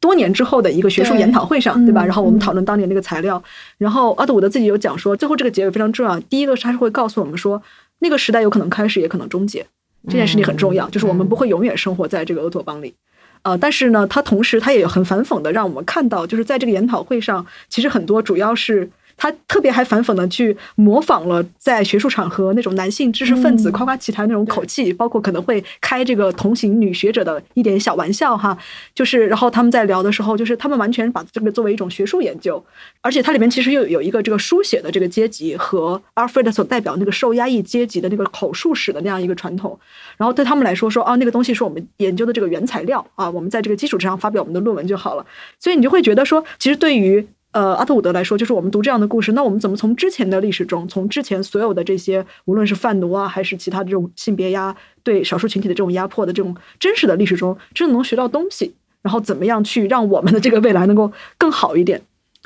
多年之后的一个学术研讨会上，对吧？嗯然后我们嗯讨论当年那个材料，然后阿德伍德自己有讲说，最后这个结尾非常重要。第一个是他是会告诉我们说，那个时代有可能开始，也可能终结，这件事情很重要，就是我们不会永远生活在这个俄托邦里。呃，但是呢，他同时他也很反讽的让我们看到，就是在这个研讨会上，其实很多主要是他特别还反讽的去模仿了在学术场合那种男性知识分子嗯。夸夸其谈那种口气，包括可能会开这个同行女学者的一点小玩笑哈，就是然后他们在聊的时候，就是他们完全把这个作为一种学术研究，而且它里面其实又有一个这个书写的这个阶级和阿尔弗雷德所代表那个受压抑阶级的那个口述史的那样一个传统，然后对他们来说说啊，那个东西是我们研究的这个原材料啊，我们在这个基础之上发表我们的论文就好了。所以你就会觉得说，其实对于呃阿特伍德来说，就是我们读这样的故事，那我们怎么从之前的历史中，从之前所有的这些，无论是贩奴啊，还是其他的这种性别压对少数群体的这种压迫的这种真实的历史中，真的能学到东西，然后怎么样去让我们的这个未来能够更好一点。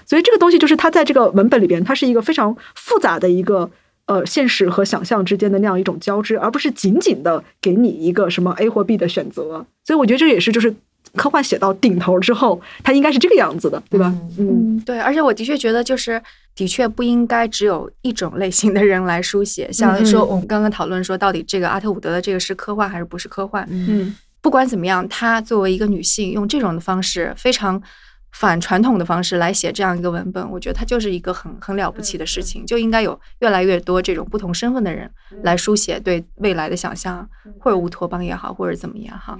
所以这个东西就是它在这个文本里边，它是一个非常复杂的一个呃现实和想象之间的那样一种交织，而不是仅仅的给你一个什么 A 或 B 的选择。所以我觉得这也是就是科幻写到顶头之后，它应该是这个样子的，对吧？嗯嗯，对，而且我的确觉得，就是的确不应该只有一种类型的人来书写。像说嗯我们刚刚讨论说，到底这个阿特伍德的这个是科幻还是不是科幻？嗯不管怎么样，她作为一个女性，用这种的方式，非常反传统的方式来写这样一个文本，我觉得它就是一个很很了不起的事情。就应该有越来越多这种不同身份的人来书写对未来的想象，或者乌托邦也好，或者怎么也好。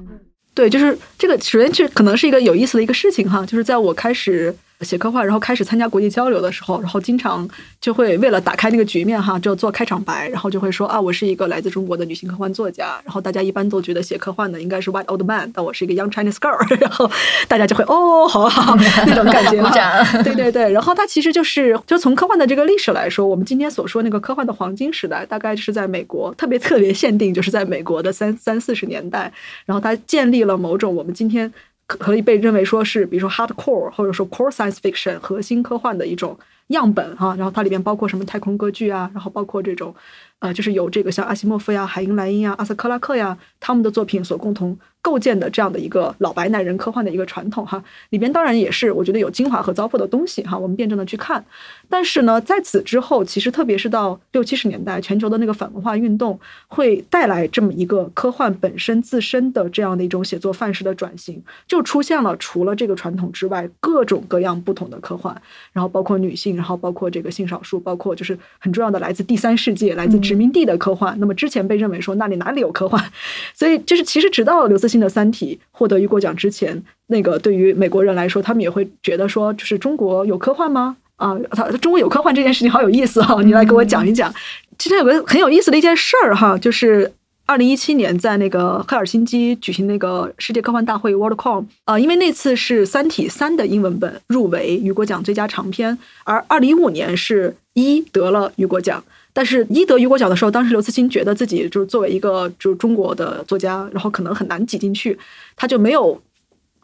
对，就是这个，首先是可能是一个有意思的一个事情哈，就是在我开始写科幻，然后开始参加国际交流的时候，然后经常就会为了打开那个局面哈，就做开场白，然后就会说啊，我是一个来自中国的女性科幻作家，然后大家一般都觉得写科幻的应该是 white old man，但我是一个 young Chinese girl，然后大家就会哦，好好那种感觉 哈，对对对，然后它其实就是就从科幻的这个历史来说，我们今天所说那个科幻的黄金时代，大概就是在美国特别特别限定，就是在美国的三三四十年代，然后它建立了某种我们今天可以被认为说是比如说 hardcore 或者说 core science fiction 核心科幻的一种样本哈，然后它里面包括什么太空歌剧啊，然后包括这种呃，就是有这个像阿西莫夫呀、海因莱因呀、阿瑟克拉克呀他们的作品所共同构建的这样的一个老白男人科幻的一个传统哈，里边当然也是我觉得有精华和糟粕的东西哈，我们辩证的去看。但是呢，在此之后，其实特别是到六七十年代，全球的那个反文化运动会带来这么一个科幻本身自身的这样的一种写作范式的转型，就出现了除了这个传统之外各种各样不同的科幻，然后包括女性，然后包括这个性少数，包括就是很重要的来自第三世界、来自殖民地的科幻。那么之前被认为说那里哪里有科幻，所以就是其实直到刘慈新的《三体》获得雨果奖之前，那个对于美国人来说，他们也会觉得说，就是中国有科幻吗？啊，他中国有科幻这件事情好有意思哈、你来给我讲一讲。其实有个很有意思的一件事儿哈，就是二零一七年在那个赫尔辛基举行那个世界科幻大会 WorldCon 啊、因为那次是《三体三》的英文本入围雨果奖最佳长篇，而二零一五年是一得了雨果奖。但是，一得雨果奖的时候，当时刘慈欣觉得自己就是作为一个就是中国的作家，然后可能很难挤进去，他就没有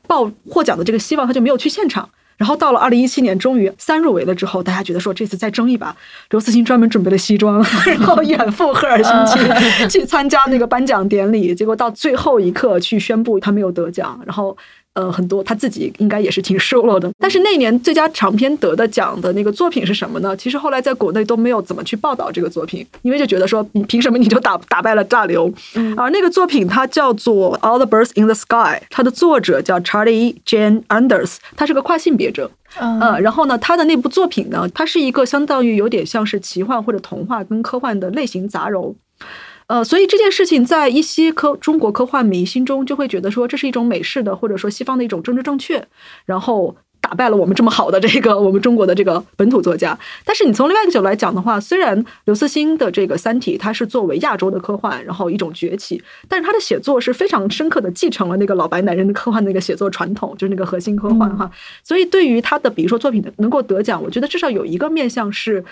报获奖的这个希望，他就没有去现场。然后到了二零一七年，终于三入围了之后，大家觉得说这次再争一把，刘慈欣专门准备了西装，然后远赴赫尔辛基去参加那个颁奖典礼，结果到最后一刻去宣布他没有得奖，然后。呃，很多他自己应该也是挺失落的。但是那年最佳长篇得的奖的那个作品是什么呢？其实后来在国内都没有怎么去报道这个作品，因为就觉得说，你凭什么你就打打败了大刘？而那个作品它叫做《All the Birds in the Sky》，它的作者叫 Charlie Jane Anders，他是个跨性别者。嗯呃，然后呢，他的那部作品呢，它是一个相当于有点像是奇幻或者童话跟科幻的类型杂糅。呃，所以这件事情在一些科中国科幻迷心中就会觉得说，这是一种美式的或者说西方的一种政治正确，然后打败了我们这么好的这个我们中国的这个本土作家。但是你从另外一个角度来讲的话，虽然刘慈欣的这个《三体》它是作为亚洲的科幻，然后一种崛起，但是他的写作是非常深刻的继承了那个老白男人的科幻那个写作传统，就是那个核心科幻哈。所以对于他的比如说作品能够得奖，我觉得至少有一个面向是。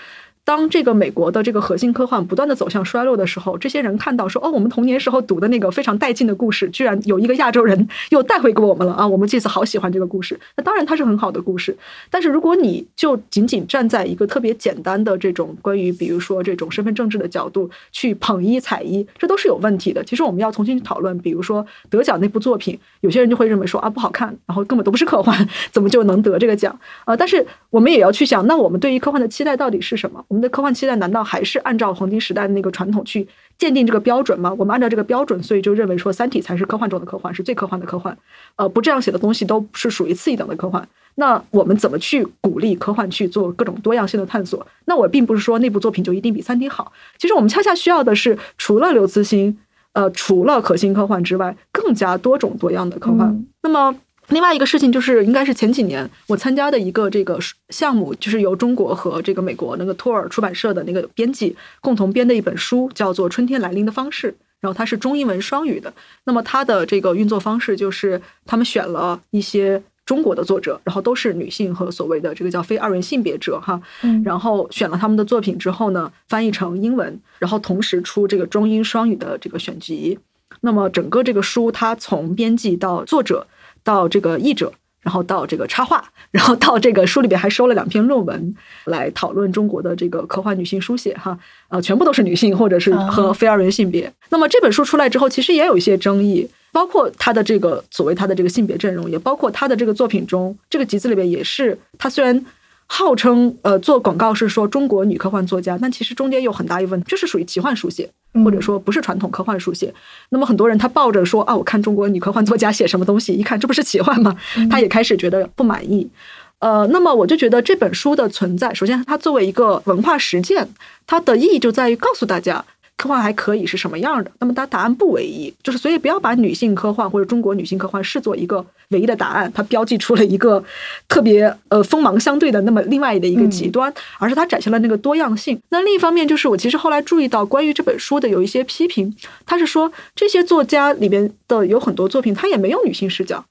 当这个美国的这个核心科幻不断的走向衰落的时候，这些人看到说，哦，我们童年时候读的那个非常带劲的故事，居然有一个亚洲人又带回给我们了啊！我们这次好喜欢这个故事。那当然它是很好的故事，但是如果你就仅仅站在一个特别简单的这种关于比如说这种身份政治的角度去捧一踩一，这都是有问题的。其实我们要重新去讨论，比如说得奖那部作品，有些人就会认为说啊不好看，然后根本都不是科幻，怎么就能得这个奖啊？但是我们也要去想，那我们对于科幻的期待到底是什么？我们的科幻期待难道还是按照黄金时代的那个传统去鉴定这个标准吗？我们按照这个标准，所以就认为说《三体》才是科幻中的科幻，是最科幻的科幻。呃，不这样写的东西都是属于次一等的科幻。那我们怎么去鼓励科幻去做各种多样性的探索？那我并不是说那部作品就一定比《三体》好。其实我们恰恰需要的是，除了刘慈欣，呃，除了可心科幻之外，更加多种多样的科幻。那么。另外一个事情就是，应该是前几年我参加的一个这个项目，就是由中国和这个美国那个托尔出版社的那个编辑共同编的一本书，叫做《春天来临的方式》。然后它是中英文双语的。那么它的这个运作方式就是，他们选了一些中国的作者，然后都是女性和所谓的这个叫非二元性别者哈。然后选了他们的作品之后呢，翻译成英文，然后同时出这个中英双语的这个选集。那么整个这个书，它从编辑到作者。到这个译者，然后到这个插画，然后到这个书里边还收了两篇论文来讨论中国的这个科幻女性书写哈，呃，全部都是女性或者是和非二元性别。那么这本书出来之后，其实也有一些争议，包括他的这个所谓他的这个性别阵容，也包括他的这个作品中这个集子里边也是他虽然。号称呃做广告是说中国女科幻作家，但其实中间有很大一部分就是属于奇幻书写，或者说不是传统科幻书写。那么很多人他抱着说啊，我看中国女科幻作家写什么东西，一看这不是奇幻吗？他也开始觉得不满意。呃，那么我就觉得这本书的存在，首先它作为一个文化实践，它的意义就在于告诉大家。科幻还可以是什么样的？那么它答案不唯一，就是所以不要把女性科幻或者中国女性科幻视作一个唯一的答案，它标记出了一个特别呃锋芒相对的那么另外的一个极端，而是它展现了那个多样性。那另一方面就是我其实后来注意到关于这本书的有一些批评，他是说这些作家里边的有很多作品他也没有女性视角，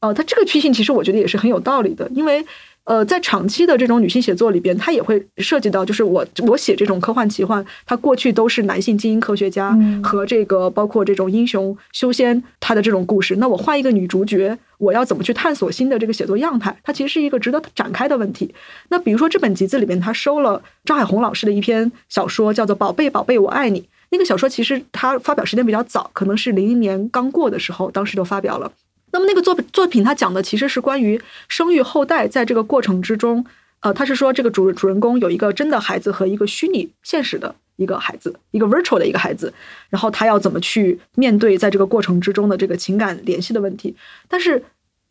呃，他这个批评其实我觉得也是很有道理的，因为。呃，在长期的这种女性写作里边，它也会涉及到，就是我我写这种科幻奇幻，它过去都是男性精英科学家和这个包括这种英雄修仙他的这种故事。那我换一个女主角，我要怎么去探索新的这个写作样态？它其实是一个值得展开的问题。那比如说这本集子里面，他收了张海红老师的一篇小说，叫做《宝贝宝贝我爱你》。那个小说其实它发表时间比较早，可能是零一年刚过的时候，当时就发表了。那么那个作作品，它讲的其实是关于生育后代，在这个过程之中，呃，他是说这个主主人公有一个真的孩子和一个虚拟现实的一个孩子，一个 virtual 的一个孩子，然后他要怎么去面对在这个过程之中的这个情感联系的问题。但是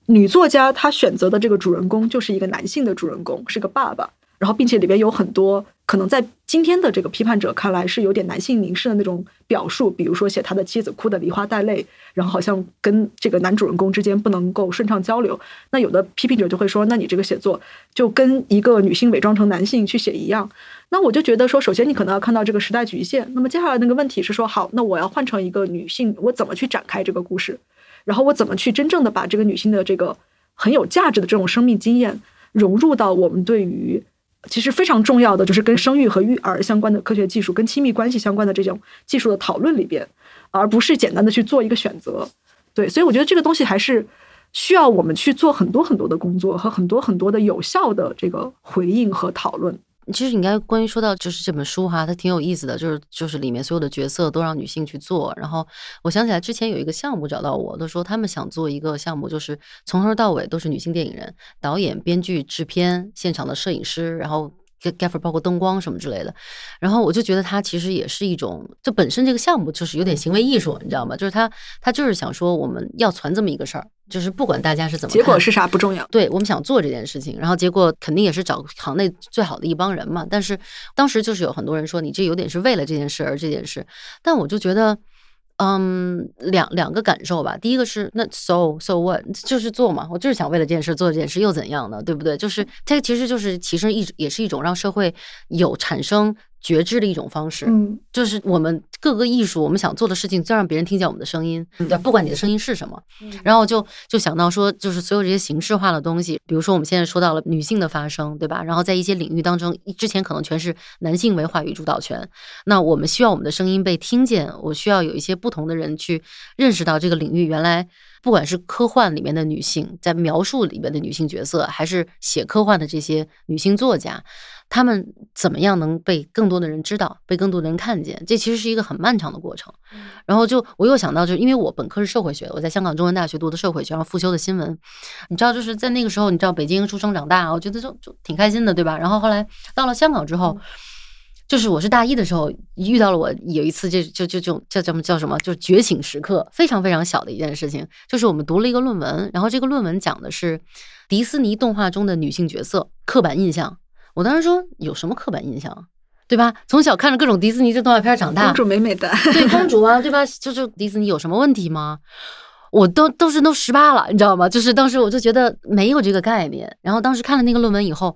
女作家她选择的这个主人公就是一个男性的主人公，是个爸爸。然后，并且里边有很多可能在今天的这个批判者看来是有点男性凝视的那种表述，比如说写他的妻子哭得梨花带泪，然后好像跟这个男主人公之间不能够顺畅交流。那有的批评者就会说，那你这个写作就跟一个女性伪装成男性去写一样。那我就觉得说，首先你可能要看到这个时代局限。那么接下来那个问题是说，好，那我要换成一个女性，我怎么去展开这个故事？然后我怎么去真正的把这个女性的这个很有价值的这种生命经验融入到我们对于其实非常重要的就是跟生育和育儿相关的科学技术，跟亲密关系相关的这种技术的讨论里边，而不是简单的去做一个选择。对，所以我觉得这个东西还是需要我们去做很多很多的工作和很多很多的有效的这个回应和讨论。其实，应该关于说到就是这本书哈，它挺有意思的，就是就是里面所有的角色都让女性去做。然后我想起来之前有一个项目找到我，都说他们想做一个项目，就是从头到尾都是女性电影人，导演、编剧、制片、现场的摄影师，然后。Gaffer 包括灯光什么之类的，然后我就觉得它其实也是一种，就本身这个项目就是有点行为艺术，你知道吗？就是他他就是想说我们要传这么一个事儿，就是不管大家是怎么，结果是啥不重要，对我们想做这件事情，然后结果肯定也是找行内最好的一帮人嘛。但是当时就是有很多人说你这有点是为了这件事而这件事，但我就觉得。嗯，两两个感受吧。第一个是那 so so what，就是做嘛，我就是想为了这件事做这件事，又怎样呢？对不对？就是它其实就是其实一也是一种让社会有产生觉知的一种方式。嗯就是我们各个艺术，我们想做的事情，就让别人听见我们的声音，对吧，不管你的声音是什么。然后就就想到说，就是所有这些形式化的东西，比如说我们现在说到了女性的发声，对吧？然后在一些领域当中，之前可能全是男性为话语主导权，那我们需要我们的声音被听见，我需要有一些不同的人去认识到这个领域原来。不管是科幻里面的女性，在描述里面的女性角色，还是写科幻的这些女性作家，她们怎么样能被更多的人知道，被更多的人看见？这其实是一个很漫长的过程。然后就我又想到，就是因为我本科是社会学，我在香港中文大学读的社会学，然后复修的新闻。你知道，就是在那个时候，你知道北京出生长大，我觉得就就挺开心的，对吧？然后后来到了香港之后。就是我是大一的时候遇到了我有一次就就就就叫叫叫什么，就是觉醒时刻，非常非常小的一件事情，就是我们读了一个论文，然后这个论文讲的是迪士尼动画中的女性角色刻板印象。我当时说有什么刻板印象，对吧？从小看着各种迪士尼这动画片长大，公主美美的，对公主啊，对吧？就是迪士尼有什么问题吗？我都都是都十八了，你知道吗？就是当时我就觉得没有这个概念，然后当时看了那个论文以后，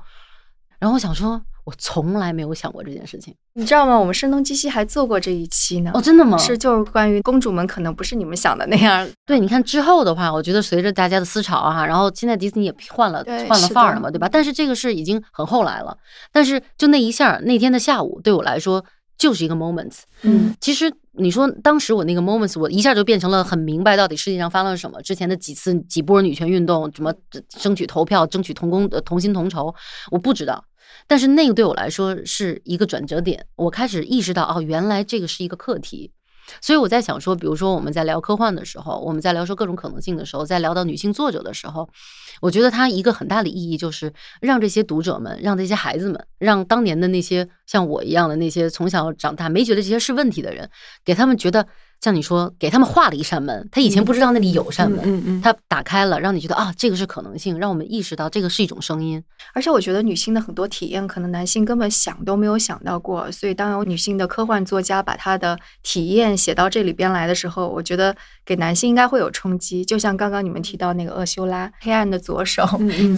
然后我想说。我从来没有想过这件事情，你知道吗？我们声东击西还做过这一期呢。哦，真的吗？是，就是关于公主们可能不是你们想的那样。对，你看之后的话，我觉得随着大家的思潮啊，然后现在迪士尼也换了换了范儿了嘛，对吧？但是这个是已经很后来了。但是就那一下，那天的下午对我来说就是一个 moments。嗯，其实你说当时我那个 moments，我一下就变成了很明白到底世界上发生了什么。之前的几次几波女权运动，什么争取投票、争取同工、同心同酬，我不知道。但是那个对我来说是一个转折点，我开始意识到哦，原来这个是一个课题。所以我在想说，比如说我们在聊科幻的时候，我们在聊说各种可能性的时候，在聊到女性作者的时候，我觉得它一个很大的意义就是让这些读者们，让这些孩子们，让当年的那些像我一样的那些从小长大没觉得这些是问题的人，给他们觉得。像你说，给他们画了一扇门，他以前不知道那里有扇门，嗯嗯，他打开了，让你觉得啊，这个是可能性，让我们意识到这个是一种声音。而且我觉得女性的很多体验，可能男性根本想都没有想到过。所以当有女性的科幻作家把她的体验写到这里边来的时候，我觉得给男性应该会有冲击。就像刚刚你们提到那个厄修拉《黑暗的左手》，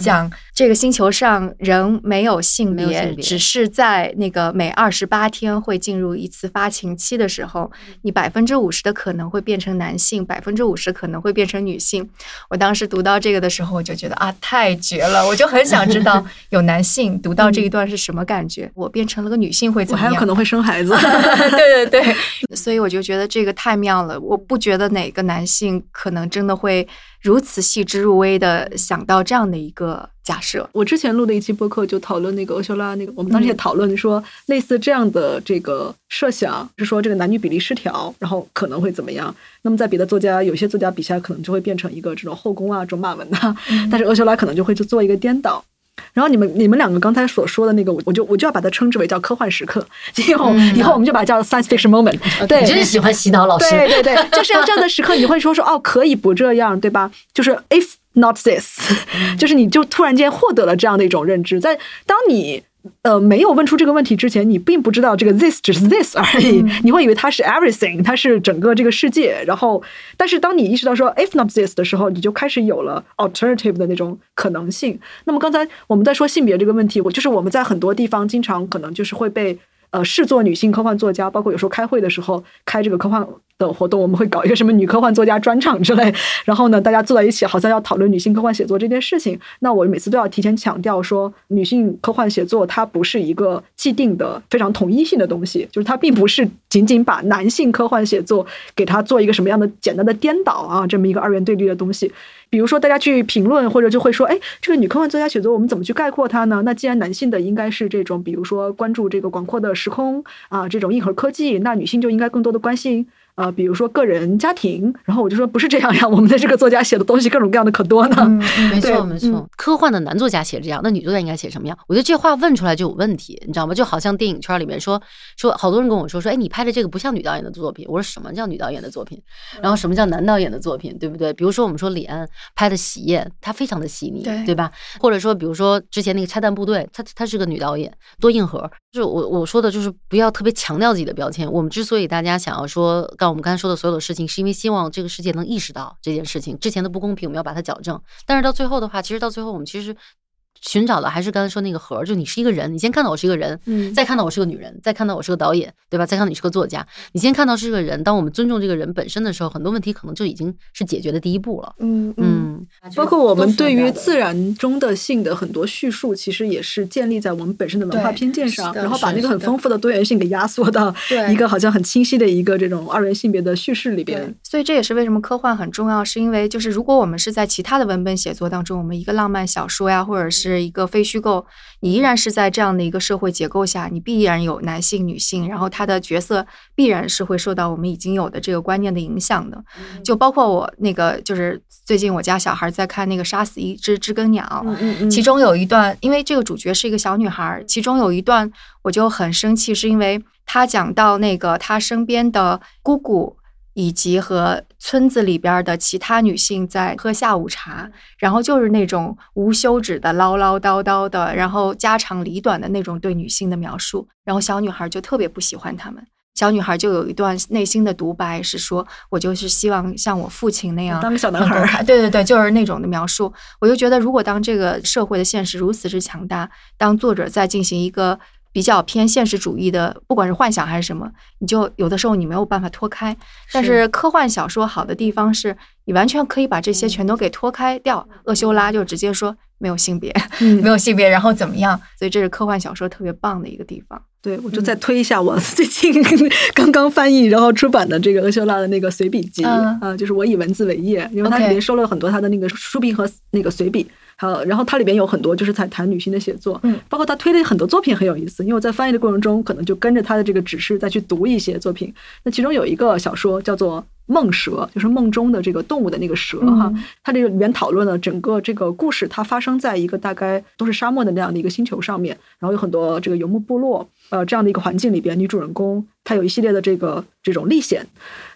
讲这个星球上人没有性别，只是在那个每二十八天会进入一次发情期的时候，你百分之五十。的可能会变成男性，百分之五十可能会变成女性。我当时读到这个的时候，我就觉得啊，太绝了！我就很想知道 有男性读到这一段是什么感觉。我变成了个女性会怎么样？我还有可能会生孩子。对对对，所以我就觉得这个太妙了。我不觉得哪个男性可能真的会。如此细致入微的想到这样的一个假设，我之前录的一期播客就讨论那个欧修拉那个，我们当时也讨论说，类似这样的这个设想是说这个男女比例失调，然后可能会怎么样？那么在别的作家，有些作家笔下可能就会变成一个这种后宫啊、种马文啊，但是欧修拉可能就会去做一个颠倒。然后你们你们两个刚才所说的那个，我我就我就要把它称之为叫科幻时刻。以后以后我们就把它叫 science fiction moment。对，真是喜欢洗脑老师。对对对，就是要这样的时刻，你会说说哦，可以不这样，对吧？就是 if not this，就是你就突然间获得了这样的一种认知，在当你。呃，没有问出这个问题之前，你并不知道这个 this 只是 this 而已，你会以为它是 everything，它是整个这个世界。然后，但是当你意识到说 if not this 的时候，你就开始有了 alternative 的那种可能性。那么刚才我们在说性别这个问题，我就是我们在很多地方经常可能就是会被。呃，视作女性科幻作家，包括有时候开会的时候开这个科幻的活动，我们会搞一个什么女科幻作家专场之类。然后呢，大家坐在一起，好像要讨论女性科幻写作这件事情。那我每次都要提前强调说，女性科幻写作它不是一个既定的、非常统一性的东西，就是它并不是仅仅把男性科幻写作给它做一个什么样的简单的颠倒啊，这么一个二元对立的东西。比如说，大家去评论或者就会说，哎，这个女科幻作家写作，我们怎么去概括它呢？那既然男性的应该是这种，比如说关注这个广阔的时空啊，这种硬核科技，那女性就应该更多的关心。呃，比如说个人家庭，然后我就说不是这样呀，我们的这个作家写的东西各种各样的可多呢。没错没错，科幻的男作家写这样，那女作家应该写什么样？我觉得这话问出来就有问题，你知道吗？就好像电影圈里面说说，好多人跟我说说，哎，你拍的这个不像女导演的作品。我说什么叫女导演的作品？然后什么叫男导演的作品？对不对？比如说我们说李安拍的《喜宴》，他非常的细腻，对吧？或者说比如说之前那个《拆弹部队》，他他是个女导演，多硬核。就是我我说的就是不要特别强调自己的标签。我们之所以大家想要说，刚我们刚才说的所有的。事情是因为希望这个世界能意识到这件事情之前的不公平，我们要把它矫正。但是到最后的话，其实到最后我们其实寻找的还是刚才说那个核，就你是一个人，你先看到我是一个人，嗯再看到我是个女人，再看到我是个导演，对吧？再看到你是个作家，你先看到是个人。当我们尊重这个人本身的时候，很多问题可能就已经是解决的第一步了。嗯嗯，包括我们对于自然中的性的很多叙述，其实也是建立在我们本身的文化偏见上，然后把那个很丰富的多元性给压缩到一个好像很清晰的一个这种二元性别的叙事里边。，所以这也是为什么科幻很重要，是因为就是如果我们是在其他的文本写作当中，我们一个浪漫小说呀，或者是一个非虚构，你依然是在这样的一个社会结构下，你必然有男性、女性，然后他的角色必然是会受到我们已经有的这个观念的影响的。就包括我那个，就是最近我家小孩在看那个《杀死一只知更鸟》，其中有一段，因为这个主角是一个小女孩儿，其中有一段我就很生气，是因为他讲到那个他身边的姑姑。以及和村子里边儿的其他女性在喝下午茶，然后就是那种无休止的唠唠叨叨的，然后家长里短的那种对女性的描述，然后小女孩就特别不喜欢他们。小女孩就有一段内心的独白，是说我就是希望像我父亲那样当个小男孩对对对，就是那种的描述。我就觉得，如果当这个社会的现实如此之强大，当作者在进行一个比较偏现实主义的，不管是幻想还是什么，你就有的时候你没有办法脱开。但是科幻小说好的地方是，你完全可以把这些全都给脱开掉。厄修拉就直接说没有性别，嗯没有性别，然后怎么样？所以这是科幻小说特别棒的一个地方。对，我就再推一下我最近 刚刚翻译然后出版的这个厄修拉的那个随笔集嗯啊，就是我以文字为业，因为它里 OK 面收了很多他的那个书评和那个随笔。还有，然后它里边有很多就是在谈女性的写作，嗯，包括他推的很多作品很有意思，因为我在翻译的过程中，可能就跟着他的这个指示再去读一些作品。那其中有一个小说叫做《梦蛇》，就是梦中的这个动物的那个蛇哈嗯，它这个里面讨论了整个这个故事，它发生在一个大概都是沙漠的那样的一个星球上面，然后有很多这个游牧部落，呃，这样的一个环境里边，女主人公她有一系列的这个这种历险，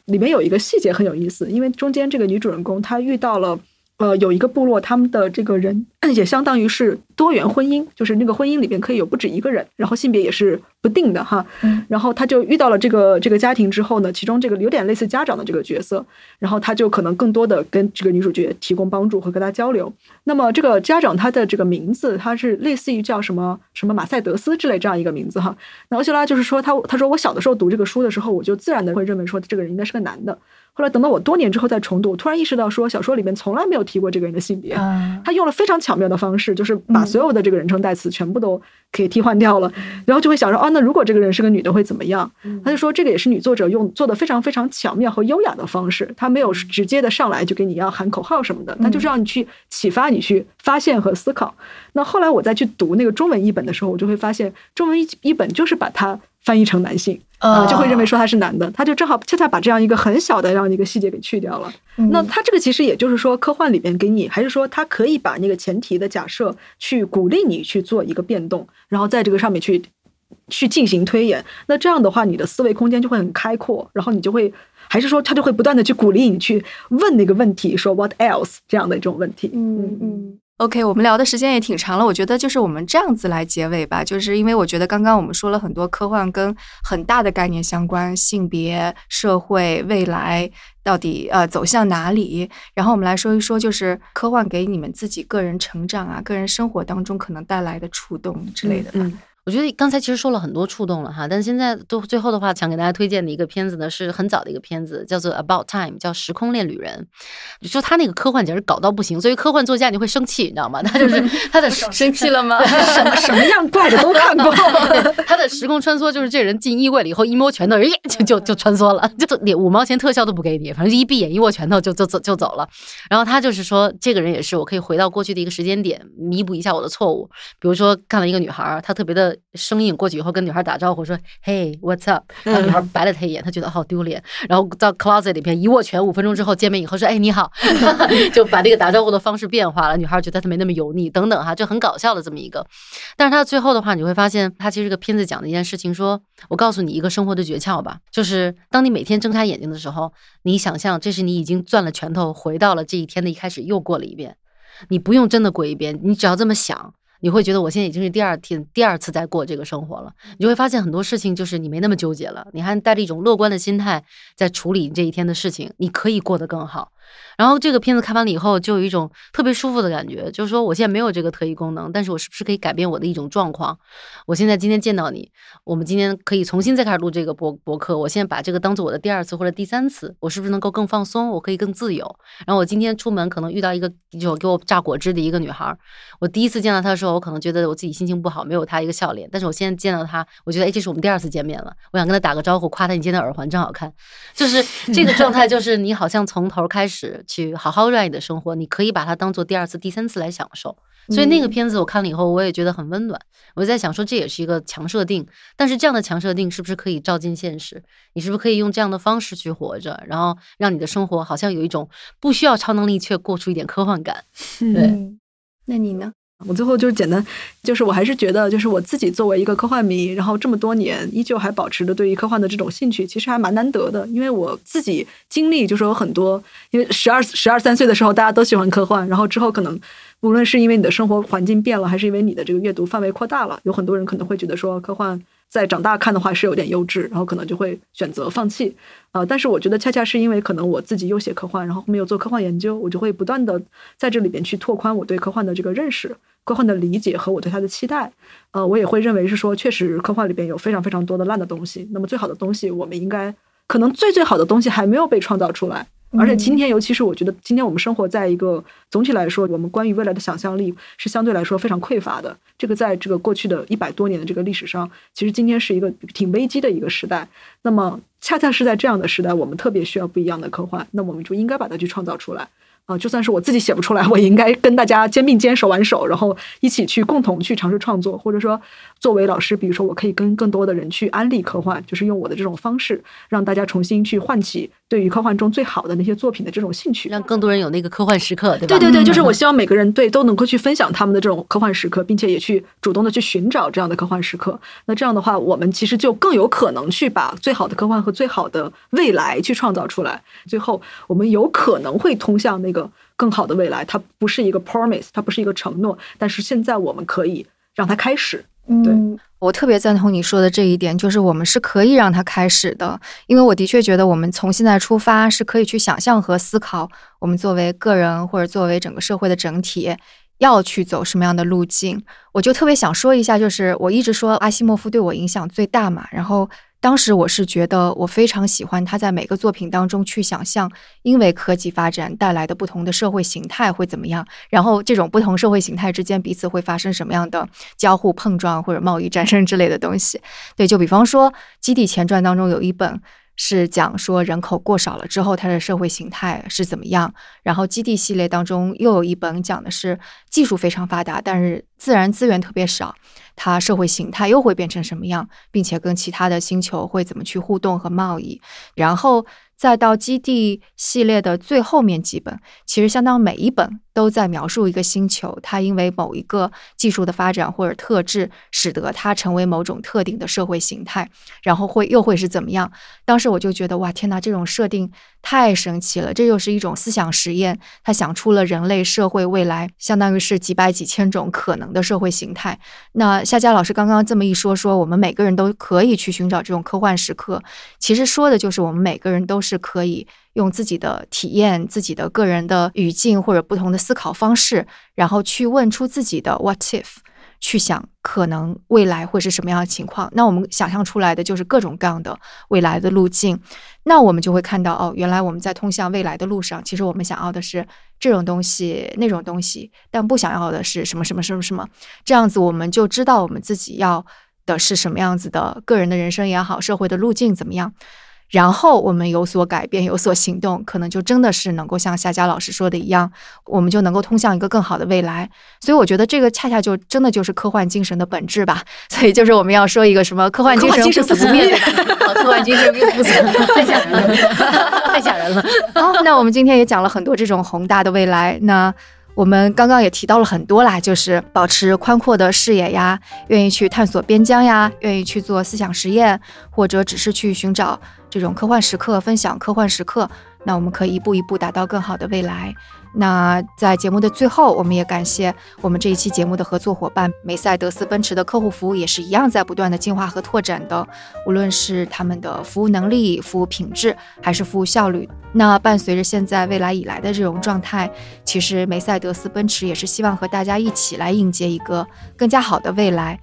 里面有一个细节很有意思，因为中间这个女主人公她遇到了。呃，有一个部落，他们的这个人也相当于是多元婚姻，就是那个婚姻里边可以有不止一个人，然后性别也是不定的哈。嗯然后他就遇到了这个这个家庭之后呢，其中这个有点类似家长的这个角色，然后他就可能更多的跟这个女主角提供帮助和跟她交流。那么这个家长他的这个名字，他是类似于叫什么什么马赛德斯之类这样一个名字哈。那欧修拉就是说他他说我小的时候读这个书的时候，我就自然的会认为说这个人应该是个男的。后来等到我多年之后再重读，我突然意识到说小说里面从来没有提过这个人的性别。啊，他用了非常巧妙的方式，就是把嗯所有的这个人称代词全部都给替换掉了，然后就会想说，哦，那如果这个人是个女的会怎么样？他就说这个也是女作者用做的非常非常巧妙和优雅的方式，他没有直接的上来就给你要喊口号什么的，他就是让你去启发你去发现和思考。那后来我再去读那个中文译本的时候，我就会发现中文译译本就是把它翻译成男性。啊，就会认为说他是男的，他就正好恰恰把这样一个很小的这样一个细节给去掉了。那他这个其实也就是说，科幻里边给你，还是说他可以把那个前提的假设去鼓励你去做一个变动，然后在这个上面去去进行推演。那这样的话，你的思维空间就会很开阔，然后你就会还是说他就会不断的去鼓励你去问那个问题，说 what else 这样的一种问题。嗯嗯。OK，我们聊的时间也挺长了，我觉得就是我们这样子来结尾吧，就是因为我觉得刚刚我们说了很多科幻跟很大的概念相关，性别、社会、未来到底呃走向哪里，然后我们来说一说，就是科幻给你们自己个人成长啊、个人生活当中可能带来的触动之类的吧。嗯我觉得刚才其实说了很多触动了哈，但是现在都最后的话，想给大家推荐的一个片子呢，是很早的一个片子，叫做《About Time》，叫《时空恋旅人》。就他那个科幻简直搞到不行，作为科幻作家你会生气，你知道吗？他就是 他的生气了吗？什么什么样怪的都看过。他的时空穿梭就是这人进衣柜了以后一摸拳头，哎，就就就穿梭了，就连五毛钱特效都不给你，反正一闭眼一握拳头就就走就走了。然后他就是说，这个人也是我可以回到过去的一个时间点，弥补一下我的错误。比如说看了一个女孩儿，她特别的生硬，过去以后跟女孩打招呼说：“Hey, what's up？” 然后女孩白了他一眼，他觉得好丢脸。然后到 closet 里边一握拳，五分钟之后见面以后说：“哎，你好。”就把这个打招呼的方式变化了，女孩觉得他没那么油腻，等等哈，就很搞笑的这么一个。但是他最后的话，你会发现，他其实这个片子讲的一件事情说，我告诉你一个生活的诀窍吧，就是当你每天睁开眼睛的时候，你想象这是你已经攥了拳头回到了这一天的一开始，又过了一遍。你不用真的过一遍，你只要这么想，你会觉得我现在已经是第二天、第二次在过这个生活了。你就会发现很多事情就是你没那么纠结了，你还带着一种乐观的心态在处理这一天的事情，你可以过得更好。然后这个片子看完了以后，就有一种特别舒服的感觉，就是说我现在没有这个特异功能，但是我是不是可以改变我的一种状况？我现在今天见到你，我们今天可以重新再开始录这个博博客。我现在把这个当做我的第二次或者第三次，我是不是能够更放松？我可以更自由。然后我今天出门可能遇到一个就给我榨果汁的一个女孩，我第一次见到她的时候，我可能觉得我自己心情不好，没有她一个笑脸。但是我现在见到她，我觉得哎，这是我们第二次见面了。我想跟她打个招呼，夸她你今天的耳环真好看。就是这个状态，就是你好像从头开始去好好热爱你的生活，你可以把它当做第二次、第三次来享受。所以那个片子我看了以后，我也觉得很温暖。我在想说，这也是一个强设定，但是这样的强设定是不是可以照进现实？你是不是可以用这样的方式去活着，然后让你的生活好像有一种不需要超能力却过出一点科幻感？对，那你呢？我最后就是简单，就是我还是觉得，就是我自己作为一个科幻迷，然后这么多年依旧还保持着对于科幻的这种兴趣，其实还蛮难得的。因为我自己经历就是有很多，因为十二十二三岁的时候大家都喜欢科幻，然后之后可能无论是因为你的生活环境变了，还是因为你的这个阅读范围扩大了，有很多人可能会觉得说科幻。在长大看的话是有点幼稚，然后可能就会选择放弃，啊，但是我觉得恰恰是因为可能我自己又写科幻，然后后面又做科幻研究，我就会不断的在这里边去拓宽我对科幻的这个认识、科幻的理解和我对它的期待，呃，我也会认为是说，确实科幻里边有非常非常多的烂的东西，那么最好的东西，我们应该可能最最好的东西还没有被创造出来。而且今天，尤其是我觉得，今天我们生活在一个总体来说，我们关于未来的想象力是相对来说非常匮乏的。这个在这个过去的一百多年的这个历史上，其实今天是一个挺危机的一个时代。那么，恰恰是在这样的时代，我们特别需要不一样的科幻。那我们就应该把它去创造出来。啊，就算是我自己写不出来，我也应该跟大家肩并肩、手挽手，然后一起去共同去尝试创作，或者说，作为老师，比如说我可以跟更多的人去安利科幻，就是用我的这种方式，让大家重新去唤起对于科幻中最好的那些作品的这种兴趣，让更多人有那个科幻时刻，对吧？对对对，就是我希望每个人对都能够去分享他们的这种科幻时刻，并且也去主动的去寻找这样的科幻时刻。那这样的话，我们其实就更有可能去把最好的科幻和最好的未来去创造出来。最后，我们有可能会通向那个。更好的未来，它不是一个 promise，它不是一个承诺，但是现在我们可以让它开始。对我特别赞同你说的这一点，就是我们是可以让它开始的，因为我的确觉得我们从现在出发是可以去想象和思考，我们作为个人或者作为整个社会的整体要去走什么样的路径。我就特别想说一下，就是我一直说阿西莫夫对我影响最大嘛，然后。当时我是觉得我非常喜欢他在每个作品当中去想象，因为科技发展带来的不同的社会形态会怎么样，然后这种不同社会形态之间彼此会发生什么样的交互碰撞或者贸易战争之类的东西。对，就比方说《基地前传》当中有一本是讲说人口过少了之后它的社会形态是怎么样，然后《基地》系列当中又有一本讲的是技术非常发达，但是自然资源特别少。它社会形态又会变成什么样，并且跟其他的星球会怎么去互动和贸易，然后。再到基地系列的最后面几本，其实相当每一本都在描述一个星球，它因为某一个技术的发展或者特质，使得它成为某种特定的社会形态，然后会又会是怎么样？当时我就觉得哇，天哪，这种设定太神奇了！这又是一种思想实验，他想出了人类社会未来相当于是几百几千种可能的社会形态。那夏佳老师刚刚这么一说，说我们每个人都可以去寻找这种科幻时刻，其实说的就是我们每个人都是。是可以用自己的体验、自己的个人的语境或者不同的思考方式，然后去问出自己的 “what if”，去想可能未来会是什么样的情况。那我们想象出来的就是各种各样的未来的路径。那我们就会看到，哦，原来我们在通向未来的路上，其实我们想要的是这种东西、那种东西，但不想要的是什么什么什么什么。这样子，我们就知道我们自己要的是什么样子的个人的人生也好，社会的路径怎么样。然后我们有所改变，有所行动，可能就真的是能够像夏佳老师说的一样，我们就能够通向一个更好的未来。所以我觉得这个恰恰就真的就是科幻精神的本质吧。所以就是我们要说一个什么科幻精神不死科幻精神不死，太吓人了，太吓人了。好，那我们今天也讲了很多这种宏大的未来。那我们刚刚也提到了很多啦，就是保持宽阔的视野呀，愿意去探索边疆呀，愿意去做思想实验，或者只是去寻找。这种科幻时刻分享科幻时刻，那我们可以一步一步达到更好的未来。那在节目的最后，我们也感谢我们这一期节目的合作伙伴梅赛德斯奔驰的客户服务，也是一样在不断的进化和拓展的。无论是他们的服务能力、服务品质，还是服务效率，那伴随着现在、未来以来的这种状态，其实梅赛德斯奔驰也是希望和大家一起来迎接一个更加好的未来。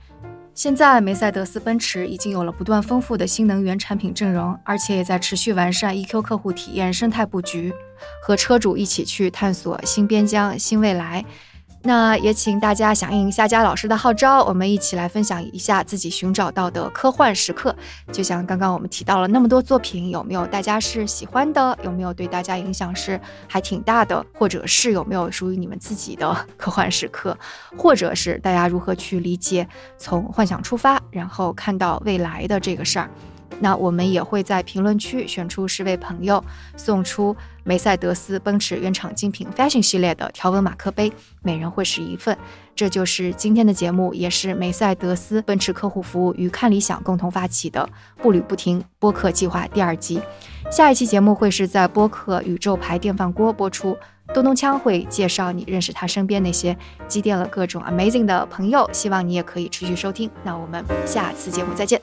现在，梅赛德斯奔驰已经有了不断丰富的新能源产品阵容，而且也在持续完善 EQ 客户体验生态布局，和车主一起去探索新边疆、新未来。那也请大家响应夏佳老师的号召，我们一起来分享一下自己寻找到的科幻时刻。就像刚刚我们提到了那么多作品，有没有大家是喜欢的？有没有对大家影响是还挺大的？或者是有没有属于你们自己的科幻时刻？或者是大家如何去理解从幻想出发，然后看到未来的这个事儿？那我们也会在评论区选出十位朋友，送出梅赛德斯奔驰原厂精品 Fashion 系列的条纹马克杯，每人会是一份。这就是今天的节目，也是梅赛德斯奔驰客户服务与看理想共同发起的“步履不停”播客计划第二集。下一期节目会是在播客宇宙牌电饭锅播出，东东锵会介绍你认识他身边那些积淀了各种 amazing 的朋友，希望你也可以持续收听。那我们下次节目再见。